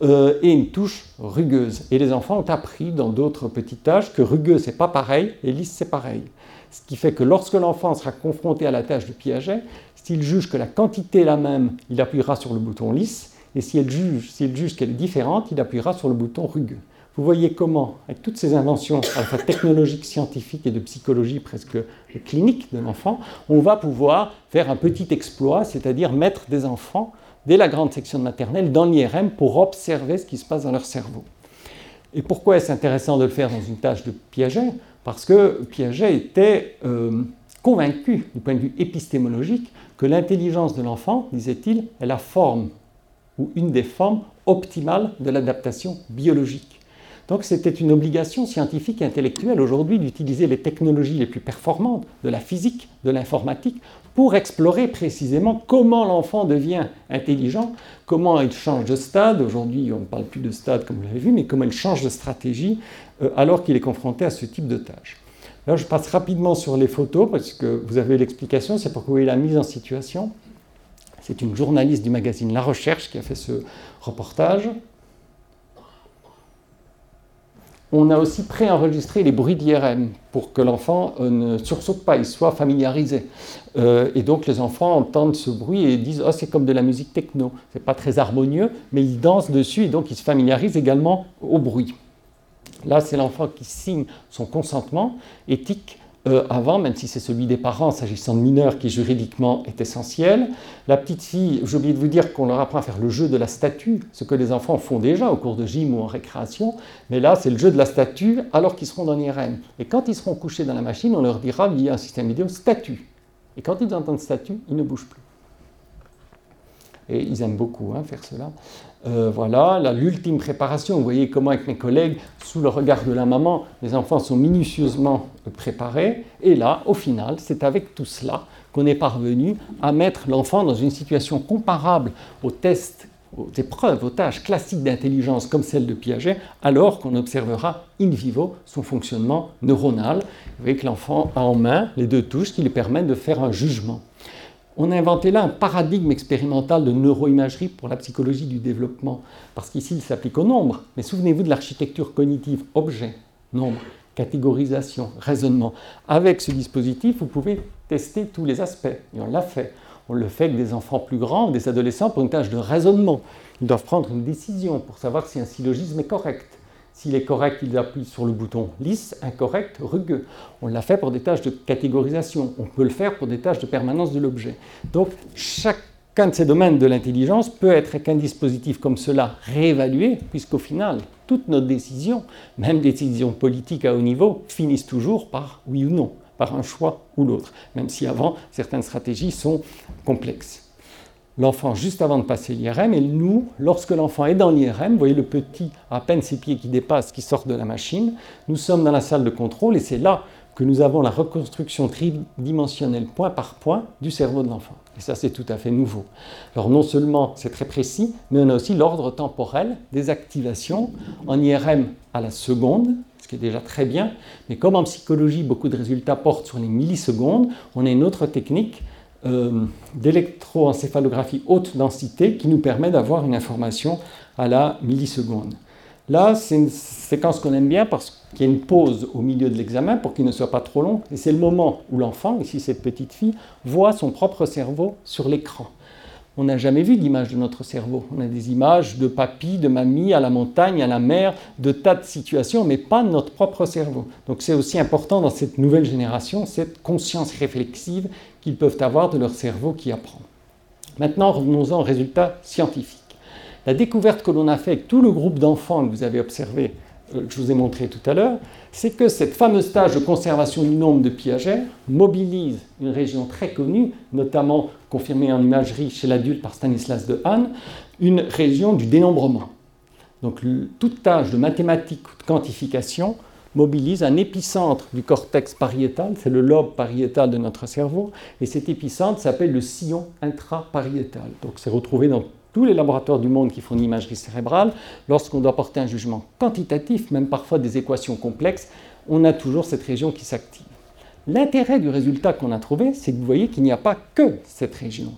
euh, et une touche rugueuse. Et les enfants ont appris dans d'autres petites tâches que rugueux c'est pas pareil et lisse c'est pareil. Ce qui fait que lorsque l'enfant sera confronté à la tâche de Piaget, s'il juge que la quantité est la même, il appuiera sur le bouton lisse, et s'il juge, juge qu'elle est différente, il appuiera sur le bouton rugueux. Vous voyez comment, avec toutes ces inventions, à la fois technologiques, scientifiques et de psychologie presque clinique de l'enfant, on va pouvoir faire un petit exploit, c'est-à-dire mettre des enfants dès la grande section de maternelle dans l'IRM pour observer ce qui se passe dans leur cerveau. Et pourquoi est-ce intéressant de le faire dans une tâche de Piaget? Parce que Piaget était euh, convaincu, du point de vue épistémologique, que l'intelligence de l'enfant, disait-il, est la forme ou une des formes optimales de l'adaptation biologique. Donc c'était une obligation scientifique et intellectuelle aujourd'hui d'utiliser les technologies les plus performantes de la physique, de l'informatique, pour explorer précisément comment l'enfant devient intelligent, comment il change de stade. Aujourd'hui, on ne parle plus de stade comme vous l'avez vu, mais comment il change de stratégie euh, alors qu'il est confronté à ce type de tâches. Alors je passe rapidement sur les photos parce que vous avez l'explication, c'est pour que vous voyez la mise en situation. C'est une journaliste du magazine La Recherche qui a fait ce reportage on a aussi préenregistré les bruits d'IRM pour que l'enfant euh, ne sursaute pas, il soit familiarisé. Euh, et donc les enfants entendent ce bruit et disent Oh, c'est comme de la musique techno. C'est pas très harmonieux, mais ils dansent dessus et donc ils se familiarisent également au bruit. Là, c'est l'enfant qui signe son consentement éthique euh, avant, même si c'est celui des parents s'agissant de mineurs qui juridiquement est essentiel. La petite fille, j'ai oublié de vous dire qu'on leur apprend à faire le jeu de la statue, ce que les enfants font déjà au cours de gym ou en récréation, mais là c'est le jeu de la statue alors qu'ils seront dans l'IRM. Et quand ils seront couchés dans la machine, on leur dira via un système vidéo statue. Et quand ils entendent statue, ils ne bougent plus. Et ils aiment beaucoup hein, faire cela. Euh, voilà, l'ultime préparation. Vous voyez comment avec mes collègues, sous le regard de la maman, les enfants sont minutieusement préparés. Et là, au final, c'est avec tout cela qu'on est parvenu à mettre l'enfant dans une situation comparable aux tests, aux épreuves, aux tâches classiques d'intelligence comme celle de Piaget, alors qu'on observera in vivo son fonctionnement neuronal. Vous voyez que l'enfant a en main les deux touches qui lui permettent de faire un jugement on a inventé là un paradigme expérimental de neuroimagerie pour la psychologie du développement, parce qu'ici il s'applique au nombre. Mais souvenez-vous de l'architecture cognitive, objet, nombre, catégorisation, raisonnement. Avec ce dispositif, vous pouvez tester tous les aspects, et on l'a fait. On le fait avec des enfants plus grands, des adolescents, pour une tâche de raisonnement. Ils doivent prendre une décision pour savoir si un syllogisme est correct. S'il est correct, il appuie sur le bouton lisse, incorrect, rugueux. On l'a fait pour des tâches de catégorisation. On peut le faire pour des tâches de permanence de l'objet. Donc, chacun de ces domaines de l'intelligence peut être avec un dispositif comme cela réévalué, puisqu'au final, toutes nos décisions, même décisions politiques à haut niveau, finissent toujours par oui ou non, par un choix ou l'autre, même si avant, certaines stratégies sont complexes l'enfant juste avant de passer l'IRM et nous, lorsque l'enfant est dans l'IRM, vous voyez le petit, à peine ses pieds qui dépassent, qui sortent de la machine, nous sommes dans la salle de contrôle et c'est là que nous avons la reconstruction tridimensionnelle point par point du cerveau de l'enfant. Et ça, c'est tout à fait nouveau. Alors non seulement c'est très précis, mais on a aussi l'ordre temporel des activations en IRM à la seconde, ce qui est déjà très bien, mais comme en psychologie, beaucoup de résultats portent sur les millisecondes, on a une autre technique euh, d'électroencéphalographie haute densité qui nous permet d'avoir une information à la milliseconde. Là, c'est une séquence qu'on aime bien parce qu'il y a une pause au milieu de l'examen pour qu'il ne soit pas trop long. Et c'est le moment où l'enfant, ici cette petite fille, voit son propre cerveau sur l'écran on n'a jamais vu d'image de notre cerveau. On a des images de papy, de mamie, à la montagne, à la mer, de tas de situations, mais pas de notre propre cerveau. Donc c'est aussi important dans cette nouvelle génération, cette conscience réflexive qu'ils peuvent avoir de leur cerveau qui apprend. Maintenant, revenons-en aux résultats scientifiques. La découverte que l'on a faite avec tout le groupe d'enfants que vous avez observé, euh, que je vous ai montré tout à l'heure, c'est que cette fameuse tâche de conservation du nombre de Piaget mobilise une région très connue, notamment confirmée en imagerie chez l'adulte par Stanislas de Hahn, une région du dénombrement. Donc toute tâche de mathématiques ou de quantification mobilise un épicentre du cortex pariétal, c'est le lobe pariétal de notre cerveau, et cet épicentre s'appelle le sillon intrapariétal. Donc c'est retrouvé dans tous les laboratoires du monde qui font une imagerie cérébrale, lorsqu'on doit porter un jugement quantitatif, même parfois des équations complexes, on a toujours cette région qui s'active. L'intérêt du résultat qu'on a trouvé, c'est que vous voyez qu'il n'y a pas que cette région.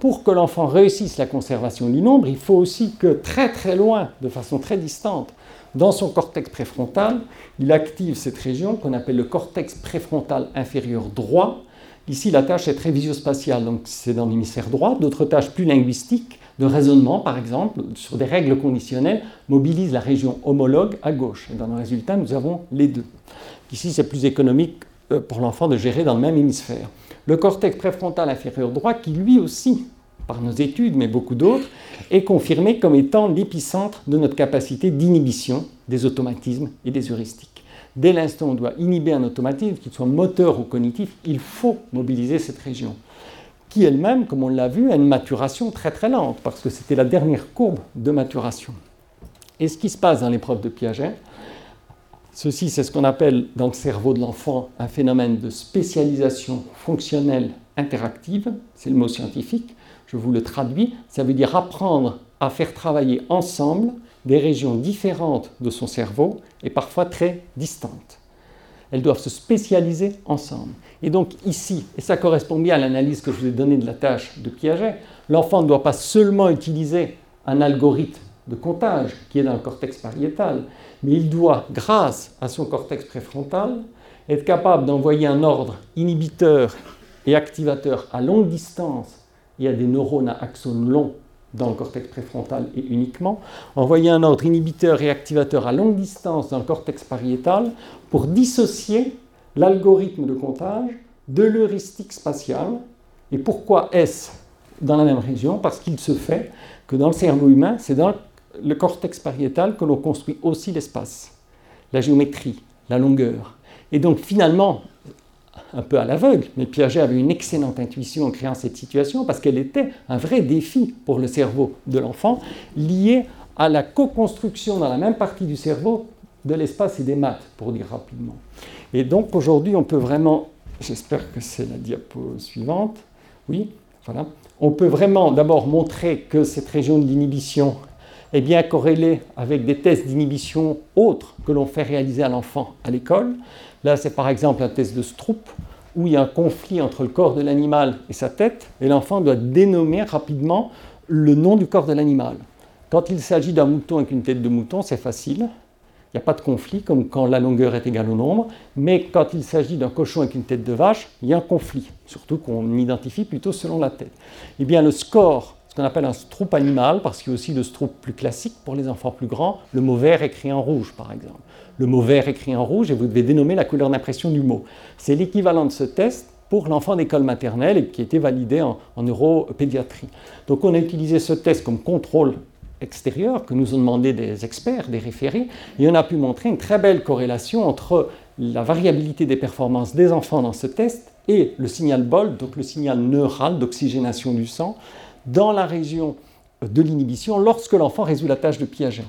Pour que l'enfant réussisse la conservation du nombre, il faut aussi que très très loin, de façon très distante, dans son cortex préfrontal, il active cette région qu'on appelle le cortex préfrontal inférieur droit. Ici, la tâche est très visiospatiale, donc c'est dans l'hémisphère droit. D'autres tâches plus linguistiques de raisonnement, par exemple, sur des règles conditionnelles, mobilisent la région homologue à gauche. Et dans le résultat, nous avons les deux. Ici, c'est plus économique euh, pour l'enfant de gérer dans le même hémisphère. Le cortex préfrontal inférieur droit, qui lui aussi, par nos études, mais beaucoup d'autres, est confirmé comme étant l'épicentre de notre capacité d'inhibition des automatismes et des heuristiques. Dès l'instant où on doit inhiber un automatisme, qu'il soit moteur ou cognitif, il faut mobiliser cette région qui elle-même, comme on l'a vu, a une maturation très très lente, parce que c'était la dernière courbe de maturation. Et ce qui se passe dans l'épreuve de Piaget, ceci c'est ce qu'on appelle dans le cerveau de l'enfant un phénomène de spécialisation fonctionnelle interactive, c'est le mot scientifique, je vous le traduis, ça veut dire apprendre à faire travailler ensemble des régions différentes de son cerveau et parfois très distantes. Elles doivent se spécialiser ensemble. Et donc ici, et ça correspond bien à l'analyse que je vous ai donnée de la tâche de Piaget, l'enfant ne doit pas seulement utiliser un algorithme de comptage qui est dans le cortex pariétal, mais il doit, grâce à son cortex préfrontal, être capable d'envoyer un ordre inhibiteur et activateur à longue distance et à des neurones à axones longs dans le cortex préfrontal et uniquement, envoyer un ordre inhibiteur et activateur à longue distance dans le cortex pariétal pour dissocier l'algorithme de comptage, de l'heuristique spatiale. Et pourquoi est-ce dans la même région? Parce qu'il se fait que dans le cerveau humain, c'est dans le cortex pariétal que l'on construit aussi l'espace, la géométrie, la longueur. Et donc finalement, un peu à l'aveugle, mais Piaget avait une excellente intuition en créant cette situation parce qu'elle était un vrai défi pour le cerveau de l'enfant, lié à la co-construction dans la même partie du cerveau de l'espace et des maths, pour dire rapidement. Et donc aujourd'hui, on peut vraiment, j'espère que c'est la diapo suivante, oui, voilà, on peut vraiment d'abord montrer que cette région de l'inhibition est bien corrélée avec des tests d'inhibition autres que l'on fait réaliser à l'enfant à l'école. Là, c'est par exemple un test de Stroop, où il y a un conflit entre le corps de l'animal et sa tête, et l'enfant doit dénommer rapidement le nom du corps de l'animal. Quand il s'agit d'un mouton avec une tête de mouton, c'est facile. Il n'y a pas de conflit, comme quand la longueur est égale au nombre. Mais quand il s'agit d'un cochon avec une tête de vache, il y a un conflit, surtout qu'on identifie plutôt selon la tête. Eh bien, le score, ce qu'on appelle un stroop animal, parce qu'il y a aussi le stroop plus classique pour les enfants plus grands, le mot vert écrit en rouge, par exemple. Le mot vert écrit en rouge, et vous devez dénommer la couleur d'impression du mot. C'est l'équivalent de ce test pour l'enfant d'école maternelle et qui a été validé en, en neuropédiatrie. Donc on a utilisé ce test comme contrôle extérieur que nous ont demandé des experts, des référés, et on a pu montrer une très belle corrélation entre la variabilité des performances des enfants dans ce test et le signal BOL, donc le signal neural d'oxygénation du sang, dans la région de l'inhibition lorsque l'enfant résout la tâche de Piaget.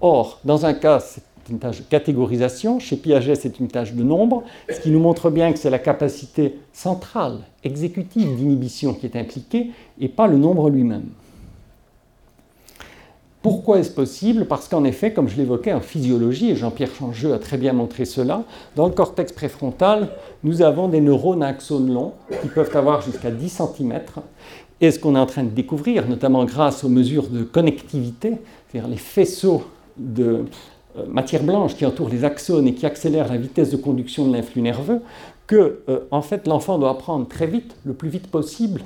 Or, dans un cas, c'est une tâche de catégorisation, chez Piaget, c'est une tâche de nombre, ce qui nous montre bien que c'est la capacité centrale, exécutive d'inhibition qui est impliquée et pas le nombre lui-même. Pourquoi est-ce possible? Parce qu'en effet, comme je l'évoquais en physiologie, et Jean-Pierre Changeux a très bien montré cela, dans le cortex préfrontal, nous avons des neurones à axones longs qui peuvent avoir jusqu'à 10 cm. Et ce qu'on est en train de découvrir, notamment grâce aux mesures de connectivité, c'est-à-dire les faisceaux de matière blanche qui entourent les axones et qui accélèrent la vitesse de conduction de l'influx nerveux, que euh, en fait l'enfant doit apprendre très vite, le plus vite possible,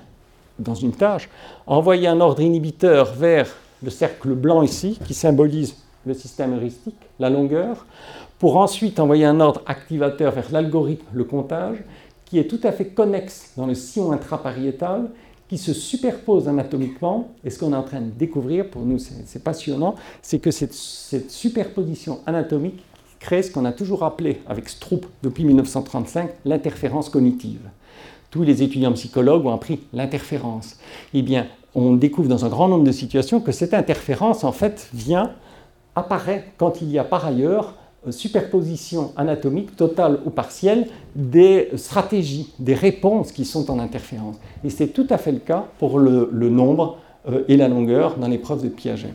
dans une tâche, envoyer un ordre inhibiteur vers le cercle blanc ici, qui symbolise le système heuristique, la longueur, pour ensuite envoyer un ordre activateur vers l'algorithme, le comptage, qui est tout à fait connexe dans le sillon intrapariétal, qui se superpose anatomiquement. Et ce qu'on est en train de découvrir, pour nous c'est passionnant, c'est que cette, cette, superposition anatomique crée ce qu'on a toujours appelé, avec Stroop depuis 1935, l'interférence cognitive. Tous les étudiants psychologues ont appris l'interférence. Eh bien, on découvre dans un grand nombre de situations que cette interférence, en fait, vient, apparaît quand il y a par ailleurs superposition anatomique totale ou partielle des stratégies, des réponses qui sont en interférence. Et c'est tout à fait le cas pour le, nombre euh, et la longueur dans l'épreuve de Piaget.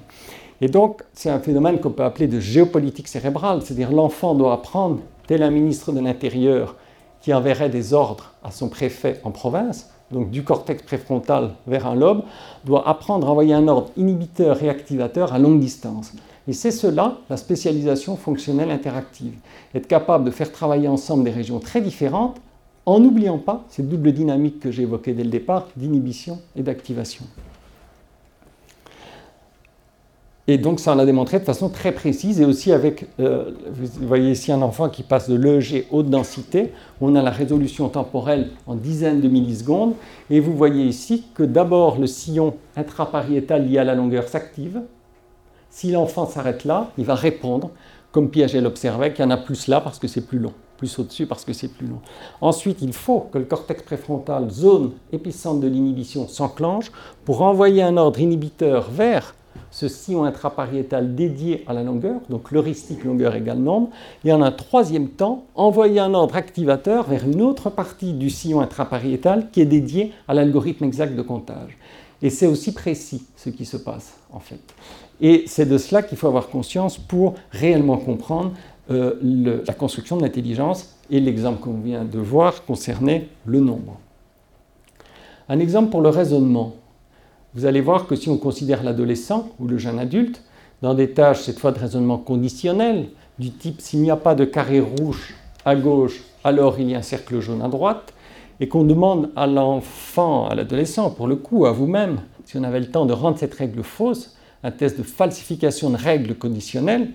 Et donc, c'est un phénomène qu'on peut appeler de géopolitique cérébrale, c'est-à-dire l'enfant doit apprendre, tel un ministre de l'Intérieur qui enverrait des ordres à son préfet en province, donc du cortex préfrontal vers un lobe, doit apprendre à envoyer un ordre inhibiteur et activateur à longue distance. Et c'est cela, la spécialisation fonctionnelle interactive. Être capable de faire travailler ensemble des régions très différentes en n'oubliant pas cette double dynamique que j'ai évoquée dès le départ d'inhibition et d'activation. Et donc ça, on l'a démontré de façon très précise et aussi avec, euh, vous voyez ici un enfant qui passe de l'EEG haute densité, on a la résolution temporelle en dizaines de millisecondes, et vous voyez ici que d'abord le sillon intrapariétal lié à la longueur s'active. Si l'enfant s'arrête là, il va répondre, comme Piaget l'observait, qu'il y en a plus là parce que c'est plus long, plus au-dessus parce que c'est plus long. Ensuite, il faut que le cortex préfrontal, zone épicentre de l'inhibition, s'enclenche pour envoyer un ordre inhibiteur vers ce sillon intrapariétal dédié à la longueur, donc l'heuristique longueur égale nombre, et en un troisième temps, envoyer un ordre activateur vers une autre partie du sillon intrapariétal qui est dédiée à l'algorithme exact de comptage. Et c'est aussi précis ce qui se passe en fait. Et c'est de cela qu'il faut avoir conscience pour réellement comprendre euh, la construction de l'intelligence et l'exemple qu'on vient de voir concernait le nombre. Un exemple pour le raisonnement vous allez voir que si on considère l'adolescent ou le jeune adulte, dans des tâches cette fois de raisonnement conditionnel, du type s'il n'y a pas de carré rouge à gauche, alors il y a un cercle jaune à droite, et qu'on demande à l'enfant, à l'adolescent, pour le coup, à vous-même, si on avait le temps de rendre cette règle fausse, un test de falsification de règles conditionnelles,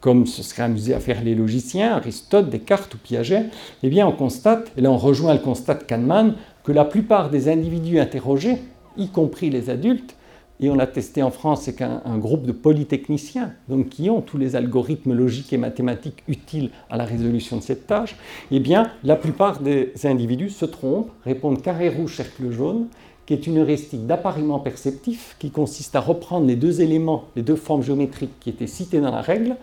comme se seraient amusés à faire les logiciens, Aristote, Descartes ou Piaget, eh bien on constate, et là on rejoint le constat de Kahneman, que la plupart des individus interrogés, y compris les adultes, et on a testé en France, c'est qu'un groupe de polytechniciens, donc qui ont tous les algorithmes logiques et mathématiques utiles à la résolution de cette tâche, eh bien, la plupart des individus se trompent, répondent carré rouge, cercle jaune, qui est une heuristique d'appariement perceptif, qui consiste à reprendre les deux éléments, les deux formes géométriques qui étaient citées dans la règle,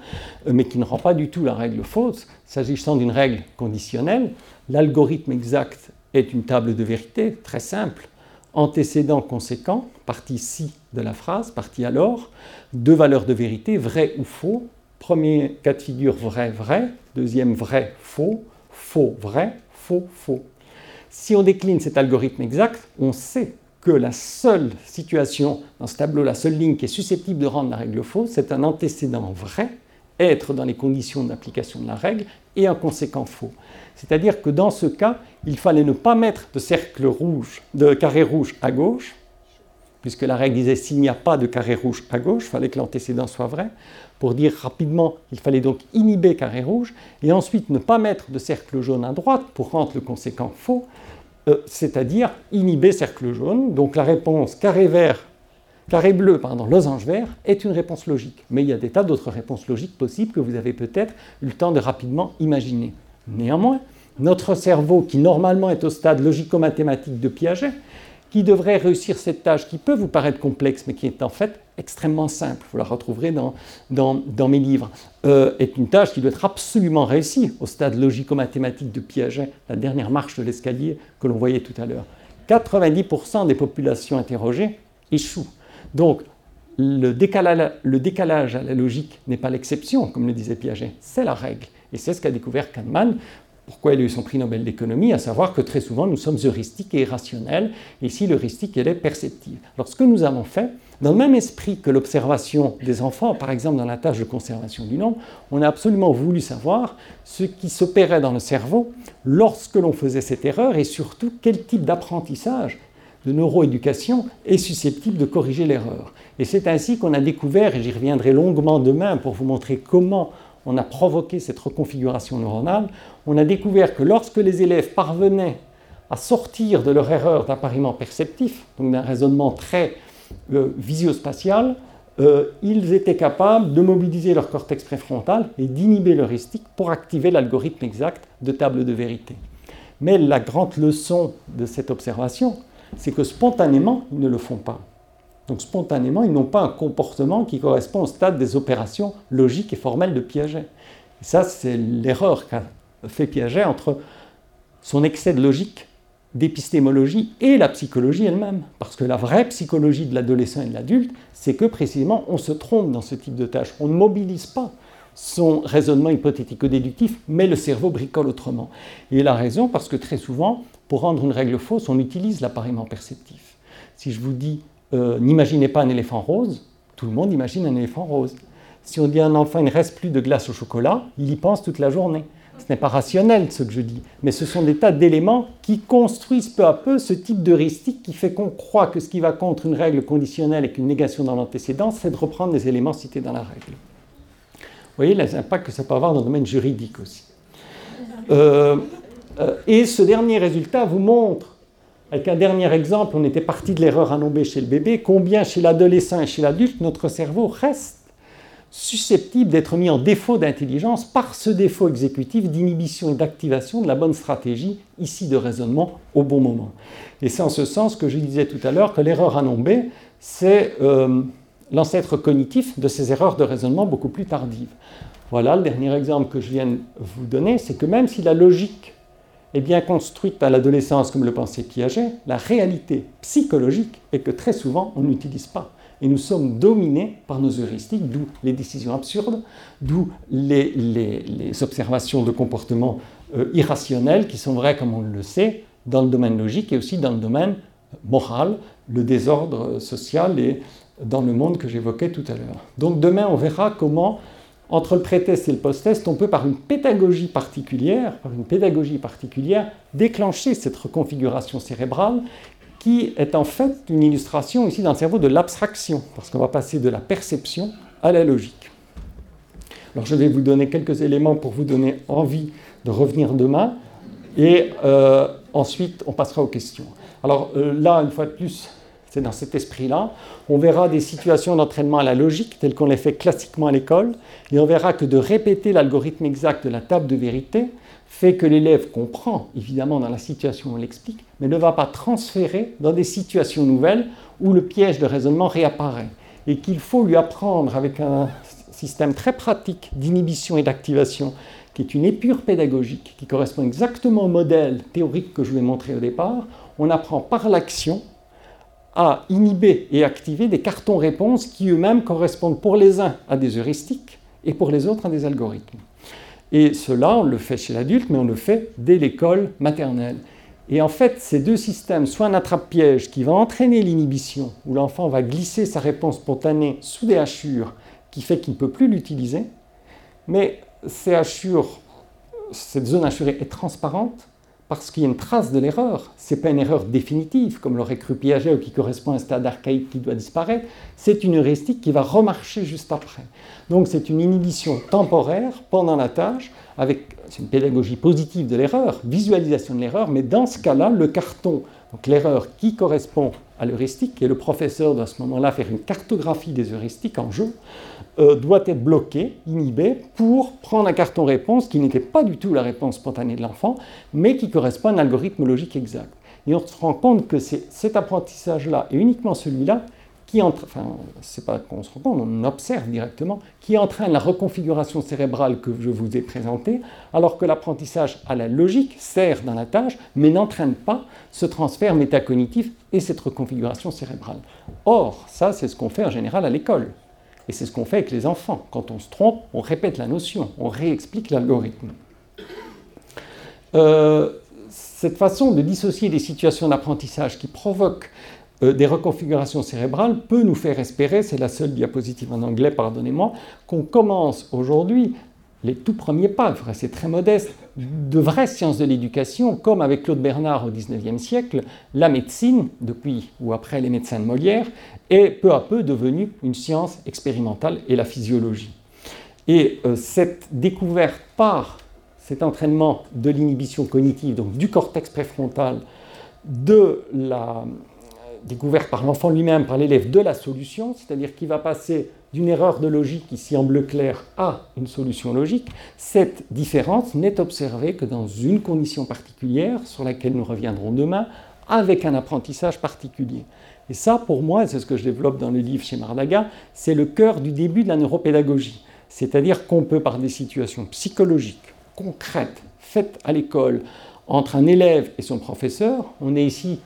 euh, mais qui ne rend pas du tout la règle fausse. S'agissant d'une règle conditionnelle, l'algorithme exact est une table de vérité très simple antécédent conséquent, partie ci de la phrase, partie alors, deux valeurs de vérité, vrai ou faux. Premier cas de figure vrai, vrai. Deuxième vrai, faux. Faux, vrai. Faux, faux. Si on décline cet algorithme exact, on sait que la seule situation dans ce tableau, la seule ligne qui est susceptible de rendre la règle fausse, c'est un antécédent vrai, être dans les conditions d'application de la règle, et un conséquent faux. C'est-à-dire que dans ce cas, il fallait ne pas mettre de cercle rouge, de carré rouge à gauche, puisque la règle disait s'il n'y a pas de carré rouge à gauche, il fallait que l'antécédent soit vrai. Pour dire rapidement, il fallait donc inhiber carré rouge, et ensuite ne pas mettre de cercle jaune à droite pour rendre le conséquent faux, euh, c'est-à-dire inhiber cercle jaune. Donc la réponse carré vert, carré bleu, pardon, losange vert, est une réponse logique. Mais il y a des tas d'autres réponses logiques possibles que vous avez peut-être eu le temps de rapidement imaginer. Néanmoins, notre cerveau, qui normalement est au stade logico-mathématique de Piaget, qui devrait réussir cette tâche qui peut vous paraître complexe, mais qui est en fait extrêmement simple, vous la retrouverez dans, dans, mes livres, euh, est une tâche qui doit être absolument réussie au stade logico-mathématique de Piaget, la dernière marche de l'escalier que l'on voyait tout à l'heure. 90% des populations interrogées échouent. Donc, le décalage, le décalage à la logique n'est pas l'exception, comme le disait Piaget, c'est la règle. Et c'est ce qu'a découvert Kahneman. Pourquoi il a eu son prix Nobel d'économie? À savoir que très souvent nous sommes heuristiques et irrationnels. Et ici, l'heuristique, elle est perceptive. Alors, ce que nous avons fait, dans le même esprit que l'observation des enfants, par exemple dans la tâche de conservation du nom, on a absolument voulu savoir ce qui s'opérait dans le cerveau lorsque l'on faisait cette erreur et surtout quel type d'apprentissage de neuroéducation est susceptible de corriger l'erreur. Et c'est ainsi qu'on a découvert, et j'y reviendrai longuement demain pour vous montrer comment on a provoqué cette reconfiguration neuronale, on a découvert que lorsque les élèves parvenaient à sortir de leur erreur d'appariement perceptif, donc d'un raisonnement très euh, visio-spatial, euh, ils étaient capables de mobiliser leur cortex préfrontal et d'inhiber l'heuristique pour activer l'algorithme exact de table de vérité. Mais la grande leçon de cette observation, c'est que spontanément, ils ne le font pas. Donc spontanément, ils n'ont pas un comportement qui correspond au stade des opérations logiques et formelles de Piaget. Et ça, c'est l'erreur qu'a fait Piaget entre son excès de logique, d'épistémologie et la psychologie elle-même. Parce que la vraie psychologie de l'adolescent et de l'adulte, c'est que précisément on se trompe dans ce type de tâche. On ne mobilise pas son raisonnement hypothético-déductif, mais le cerveau bricole autrement. Et il a raison parce que très souvent, pour rendre une règle fausse, on utilise l'appariement perceptif. Si je vous dis euh, n'imaginez pas un éléphant rose, tout le monde imagine un éléphant rose. Si on dit à un enfant il ne reste plus de glace au chocolat, il y pense toute la journée. Ce n'est pas rationnel ce que je dis, mais ce sont des tas d'éléments qui construisent peu à peu ce type d'heuristique qui fait qu'on croit que ce qui va contre une règle conditionnelle et qu'une négation dans l'antécédent, c'est de reprendre les éléments cités dans la règle. Vous voyez les impacts que ça peut avoir dans le domaine juridique aussi. Euh, euh, et ce dernier résultat vous montre avec un dernier exemple, on était parti de l'erreur à nommer chez le bébé, combien chez l'adolescent et chez l'adulte, notre cerveau reste susceptible d'être mis en défaut d'intelligence par ce défaut exécutif d'inhibition et d'activation de la bonne stratégie, ici de raisonnement, au bon moment. Et c'est en ce sens que je disais tout à l'heure que l'erreur à nommer, c'est euh, l'ancêtre cognitif de ces erreurs de raisonnement beaucoup plus tardives. Voilà, le dernier exemple que je viens de vous donner, c'est que même si la logique est bien construite à l'adolescence, comme le pensait Piaget, la réalité psychologique est que très souvent, on n'utilise pas. Et nous sommes dominés par nos heuristiques, d'où les décisions absurdes, d'où les, observations de comportements euh, irrationnels qui sont vrais, comme on le sait, dans le domaine logique et aussi dans le domaine moral, le désordre social et dans le monde que j'évoquais tout à l'heure. Donc demain, on verra comment entre le pré-test et le post-test, on peut par une pédagogie particulière, par une pédagogie particulière, déclencher cette reconfiguration cérébrale qui est en fait une illustration ici dans le cerveau de l'abstraction, parce qu'on va passer de la perception à la logique. Alors je vais vous donner quelques éléments pour vous donner envie de revenir demain. Et euh, ensuite, on passera aux questions. Alors euh, là, une fois de plus, c'est dans cet esprit-là. On verra des situations d'entraînement à la logique, telles qu'on les fait classiquement à l'école, et on verra que de répéter l'algorithme exact de la table de vérité fait que l'élève comprend, évidemment, dans la situation où on l'explique, mais ne va pas transférer dans des situations nouvelles où le piège de raisonnement réapparaît. Et qu'il faut lui apprendre avec un système très pratique d'inhibition et d'activation qui est une épure pédagogique, qui correspond exactement au modèle théorique que je vous ai montré au départ, on apprend par l'action à inhiber et activer des cartons réponses qui eux-mêmes correspondent pour les uns à des heuristiques et pour les autres à des algorithmes. Et cela, on le fait chez l'adulte, mais on le fait dès l'école maternelle. Et en fait, ces deux systèmes, soit un attrape-piège qui va entraîner l'inhibition, où l'enfant va glisser sa réponse spontanée sous des hachures, qui fait qu'il ne peut plus l'utiliser, mais ces hachures, cette zone hachurée est transparente parce qu'il y a une trace de l'erreur. Ce n'est pas une erreur définitive, comme l'aurait cru Piaget, ou qui correspond à un stade archaïque qui doit disparaître. C'est une heuristique qui va remarcher juste après. Donc c'est une inhibition temporaire pendant la tâche, avec une pédagogie positive de l'erreur, visualisation de l'erreur, mais dans ce cas-là, le carton, donc l'erreur qui correspond l'heuristique, et le professeur doit à ce moment-là faire une cartographie des heuristiques en jeu, euh, doit être bloqué, inhibé, pour prendre un carton réponse qui n'était pas du tout la réponse spontanée de l'enfant, mais qui correspond à un algorithme logique exact. Et on se rend compte que c'est cet apprentissage-là, et uniquement celui-là, qui pas qu'on se on observe directement, qui entraîne la reconfiguration cérébrale que je vous ai présentée, alors que l'apprentissage à la logique sert dans la tâche, mais n'entraîne pas ce transfert métacognitif et cette reconfiguration cérébrale. Or, ça, c'est ce qu'on fait en général à l'école. Et c'est ce qu'on fait avec les enfants. Quand on se trompe, on répète la notion, on réexplique l'algorithme. Euh, cette façon de dissocier des situations d'apprentissage qui provoquent des reconfigurations cérébrales peut nous faire espérer, c'est la seule diapositive en anglais, pardonnez-moi, qu'on commence aujourd'hui les tout premiers pas, c'est très modeste, de vraies sciences de l'éducation, comme avec Claude Bernard au XIXe siècle, la médecine, depuis ou après les médecins de Molière, est peu à peu devenue une science expérimentale et la physiologie. Et euh, cette découverte par cet entraînement de l'inhibition cognitive, donc du cortex préfrontal, de la découverte par l'enfant lui-même, par l'élève, de la solution, c'est-à-dire qu'il va passer d'une erreur de logique ici en bleu clair à une solution logique, cette différence n'est observée que dans une condition particulière sur laquelle nous reviendrons demain, avec un apprentissage particulier. Et ça, pour moi, c'est ce que je développe dans le livre chez Mardaga, c'est le cœur du début de la neuropédagogie. C'est-à-dire qu'on peut, par des situations psychologiques, concrètes, faites à l'école, entre un élève et son professeur, on est ici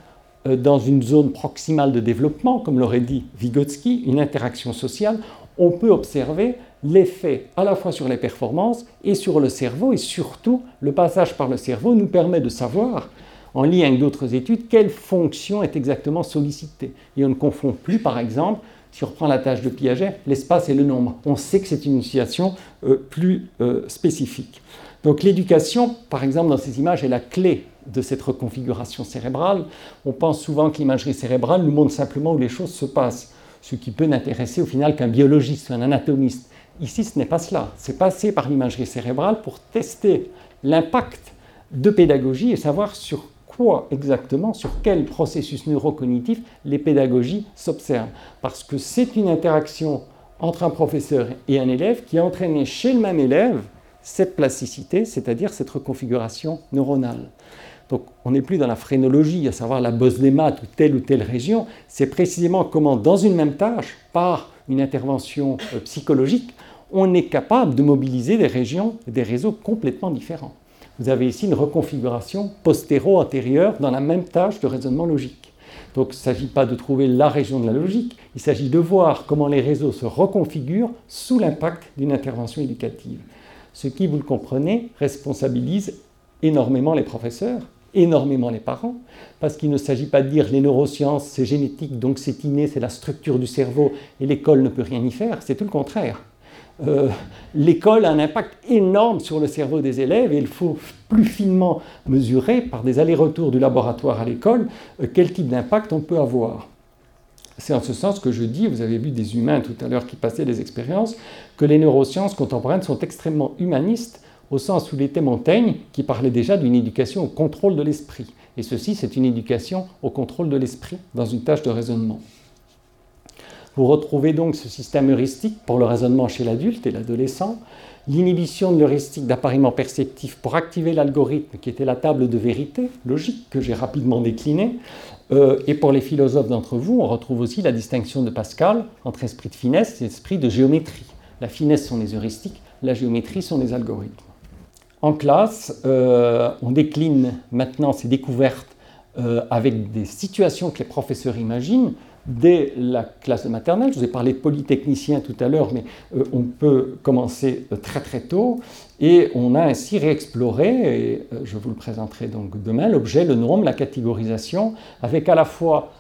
dans une zone proximale de développement, comme l'aurait dit Vygotsky, une interaction sociale, on peut observer l'effet à la fois sur les performances et sur le cerveau, et surtout le passage par le cerveau nous permet de savoir, en lien avec d'autres études, quelle fonction est exactement sollicitée. Et on ne confond plus, par exemple, si on reprend la tâche de Piaget, l'espace et le nombre. On sait que c'est une situation euh, plus euh, spécifique. Donc l'éducation, par exemple, dans ces images, est la clé de cette reconfiguration cérébrale. On pense souvent que l'imagerie cérébrale nous montre simplement où les choses se passent, ce qui peut n'intéresser au final qu'un biologiste ou un anatomiste. Ici, ce n'est pas cela. C'est passer par l'imagerie cérébrale pour tester l'impact de pédagogie et savoir sur quoi exactement, sur quel processus neurocognitif les pédagogies s'observent. Parce que c'est une interaction entre un professeur et un élève qui a entraîné chez le même élève cette plasticité, c'est-à-dire cette reconfiguration neuronale. Donc on n'est plus dans la phrénologie, à savoir la maths ou telle ou telle région, c'est précisément comment dans une même tâche, par une intervention euh, psychologique, on est capable de mobiliser des régions et des réseaux complètement différents. Vous avez ici une reconfiguration postéro-antérieure dans la même tâche de raisonnement logique. Donc il ne s'agit pas de trouver la région de la logique, il s'agit de voir comment les réseaux se reconfigurent sous l'impact d'une intervention éducative. Ce qui, vous le comprenez, responsabilise énormément les professeurs, énormément les parents, parce qu'il ne s'agit pas de dire les neurosciences, c'est génétique, donc c'est inné, c'est la structure du cerveau, et l'école ne peut rien y faire, c'est tout le contraire. Euh, l'école a un impact énorme sur le cerveau des élèves et il faut plus finement mesurer par des allers-retours du laboratoire à l'école euh, quel type d'impact on peut avoir. C'est en ce sens que je dis, vous avez vu des humains tout à l'heure qui passaient des expériences, que les neurosciences contemporaines sont extrêmement humanistes, au sens où il était Montaigne qui parlait déjà d'une éducation au contrôle de l'esprit. Et ceci, c'est une éducation au contrôle de l'esprit dans une tâche de raisonnement. Vous retrouvez donc ce système heuristique pour le raisonnement chez l'adulte et l'adolescent, l'inhibition de l'heuristique d'appariement perceptif pour activer l'algorithme qui était la table de vérité logique que j'ai rapidement décliné. Euh, et pour les philosophes d'entre vous, on retrouve aussi la distinction de Pascal entre esprit de finesse et esprit de géométrie. La finesse sont les heuristiques, la géométrie sont les algorithmes. En classe, euh, on décline maintenant ces découvertes euh, avec des situations que les professeurs imaginent dès la classe de maternelle. Je vous ai parlé de polytechnicien tout à l'heure, mais euh, on peut commencer très très tôt. Et on a ainsi réexploré, et je vous le présenterai donc demain, l'objet, le nombre, la catégorisation, avec à la fois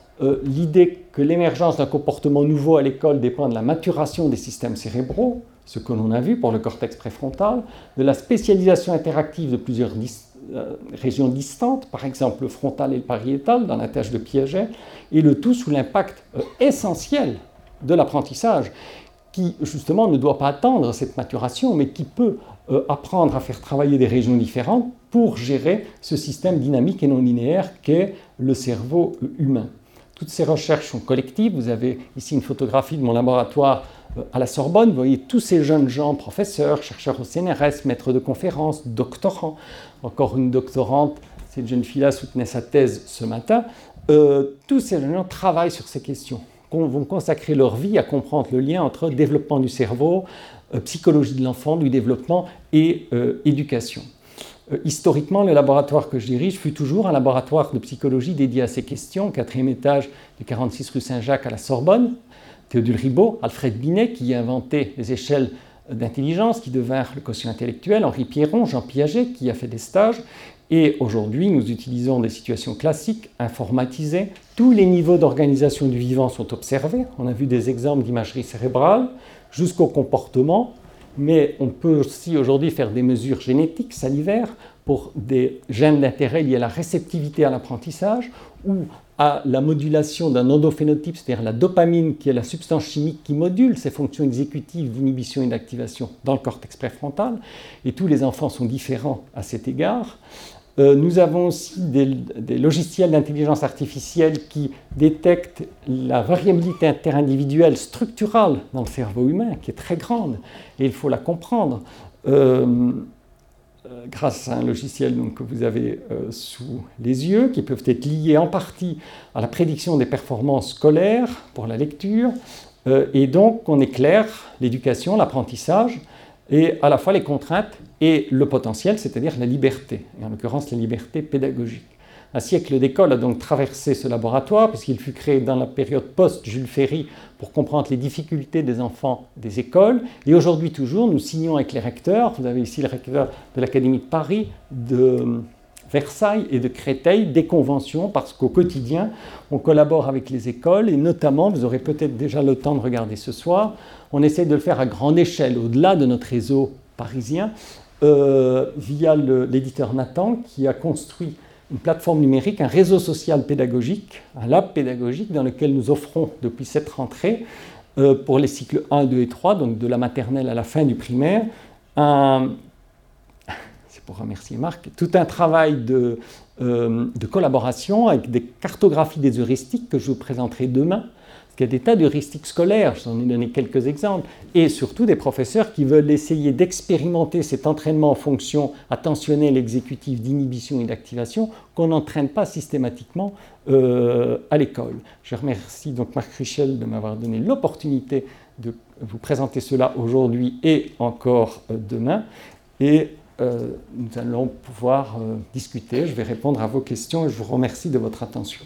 l'idée que l'émergence d'un comportement nouveau à l'école dépend de la maturation des systèmes cérébraux, ce que l'on a vu pour le cortex préfrontal, de la spécialisation interactive de plusieurs euh, régions distantes, par exemple le frontal et le pariétal dans la tâche de Piaget, et le tout sous l'impact euh, essentiel de l'apprentissage, qui justement ne doit pas attendre cette maturation, mais qui peut euh, apprendre à faire travailler des régions différentes pour gérer ce système dynamique et non linéaire qu'est le cerveau humain. Toutes ces recherches sont collectives. Vous avez ici une photographie de mon laboratoire euh, à la Sorbonne. Vous voyez tous ces jeunes gens, professeurs, chercheurs au CNRS, maîtres de conférences, doctorants. Encore une doctorante, cette jeune fille-là soutenait sa thèse ce matin. Euh, tous ces jeunes gens travaillent sur ces questions, vont consacrer leur vie à comprendre le lien entre développement du cerveau, euh, psychologie de l'enfant, du développement et éducation. Euh, historiquement, le laboratoire que je dirige fut toujours un laboratoire de psychologie dédié à ces questions, quatrième étage du 46 rue Saint-Jacques à la Sorbonne. Théodule Ribot, Alfred Binet, qui a inventé les échelles d'intelligence qui devinrent le quotient intellectuel, Henri Pierron, Jean Piaget, qui a fait des stages. Et aujourd'hui, nous utilisons des situations classiques, informatisées. Tous les niveaux d'organisation du vivant sont observés. On a vu des exemples d'imagerie cérébrale jusqu'au comportement, mais on peut aussi aujourd'hui faire des mesures génétiques salivaires pour des gènes d'intérêt liés à la réceptivité à l'apprentissage ou à la modulation d'un endophénotype, c'est-à-dire la dopamine, qui est la substance chimique qui module ces fonctions exécutives d'inhibition et d'activation dans le cortex préfrontal. Et tous les enfants sont différents à cet égard. Euh, nous avons aussi des, logiciels d'intelligence artificielle qui détectent la variabilité interindividuelle structurale dans le cerveau humain, qui est très grande, et il faut la comprendre. Euh, euh, grâce à un logiciel que vous avez sous les yeux, qui peuvent être liés en partie à la prédiction des performances scolaires pour la lecture, et donc on éclaire l'éducation, l'apprentissage, et à la fois les contraintes et le potentiel, c'est-à-dire la liberté, et en l'occurrence la liberté pédagogique. Un siècle d'école a donc traversé ce laboratoire, puisqu'il fut créé dans la période post-Jules Ferry pour comprendre les difficultés des enfants des écoles. Et aujourd'hui toujours, nous signons avec les recteurs, vous avez ici le recteur de l'Académie de Paris, de Versailles et de Créteil, des conventions, parce qu'au quotidien, on collabore avec les écoles, et notamment, vous aurez peut-être déjà le temps de regarder ce soir, on essaie de le faire à grande échelle, au-delà de notre réseau parisien, euh, via l'éditeur Nathan, qui a construit une plateforme numérique, un réseau social pédagogique, un lab pédagogique dans lequel nous offrons depuis cette rentrée, euh, pour les cycles 1, 2 et 3, donc de la maternelle à la fin du primaire, c'est pour remercier Marc, tout un travail euh, de collaboration avec des cartographies des heuristiques que je vous présenterai demain, il y a des tas d'heuristiques scolaires, je vous en ai donné quelques exemples, et surtout des professeurs qui veulent essayer d'expérimenter cet entraînement en fonction attentionnelle, exécutive, d'inhibition et d'activation qu'on n'entraîne pas systématiquement euh, à l'école. Je remercie donc Marc Richel de m'avoir donné l'opportunité de vous présenter cela aujourd'hui et encore euh, demain. Et euh, nous allons pouvoir discuter. Je vais répondre à vos questions et je vous remercie de votre attention.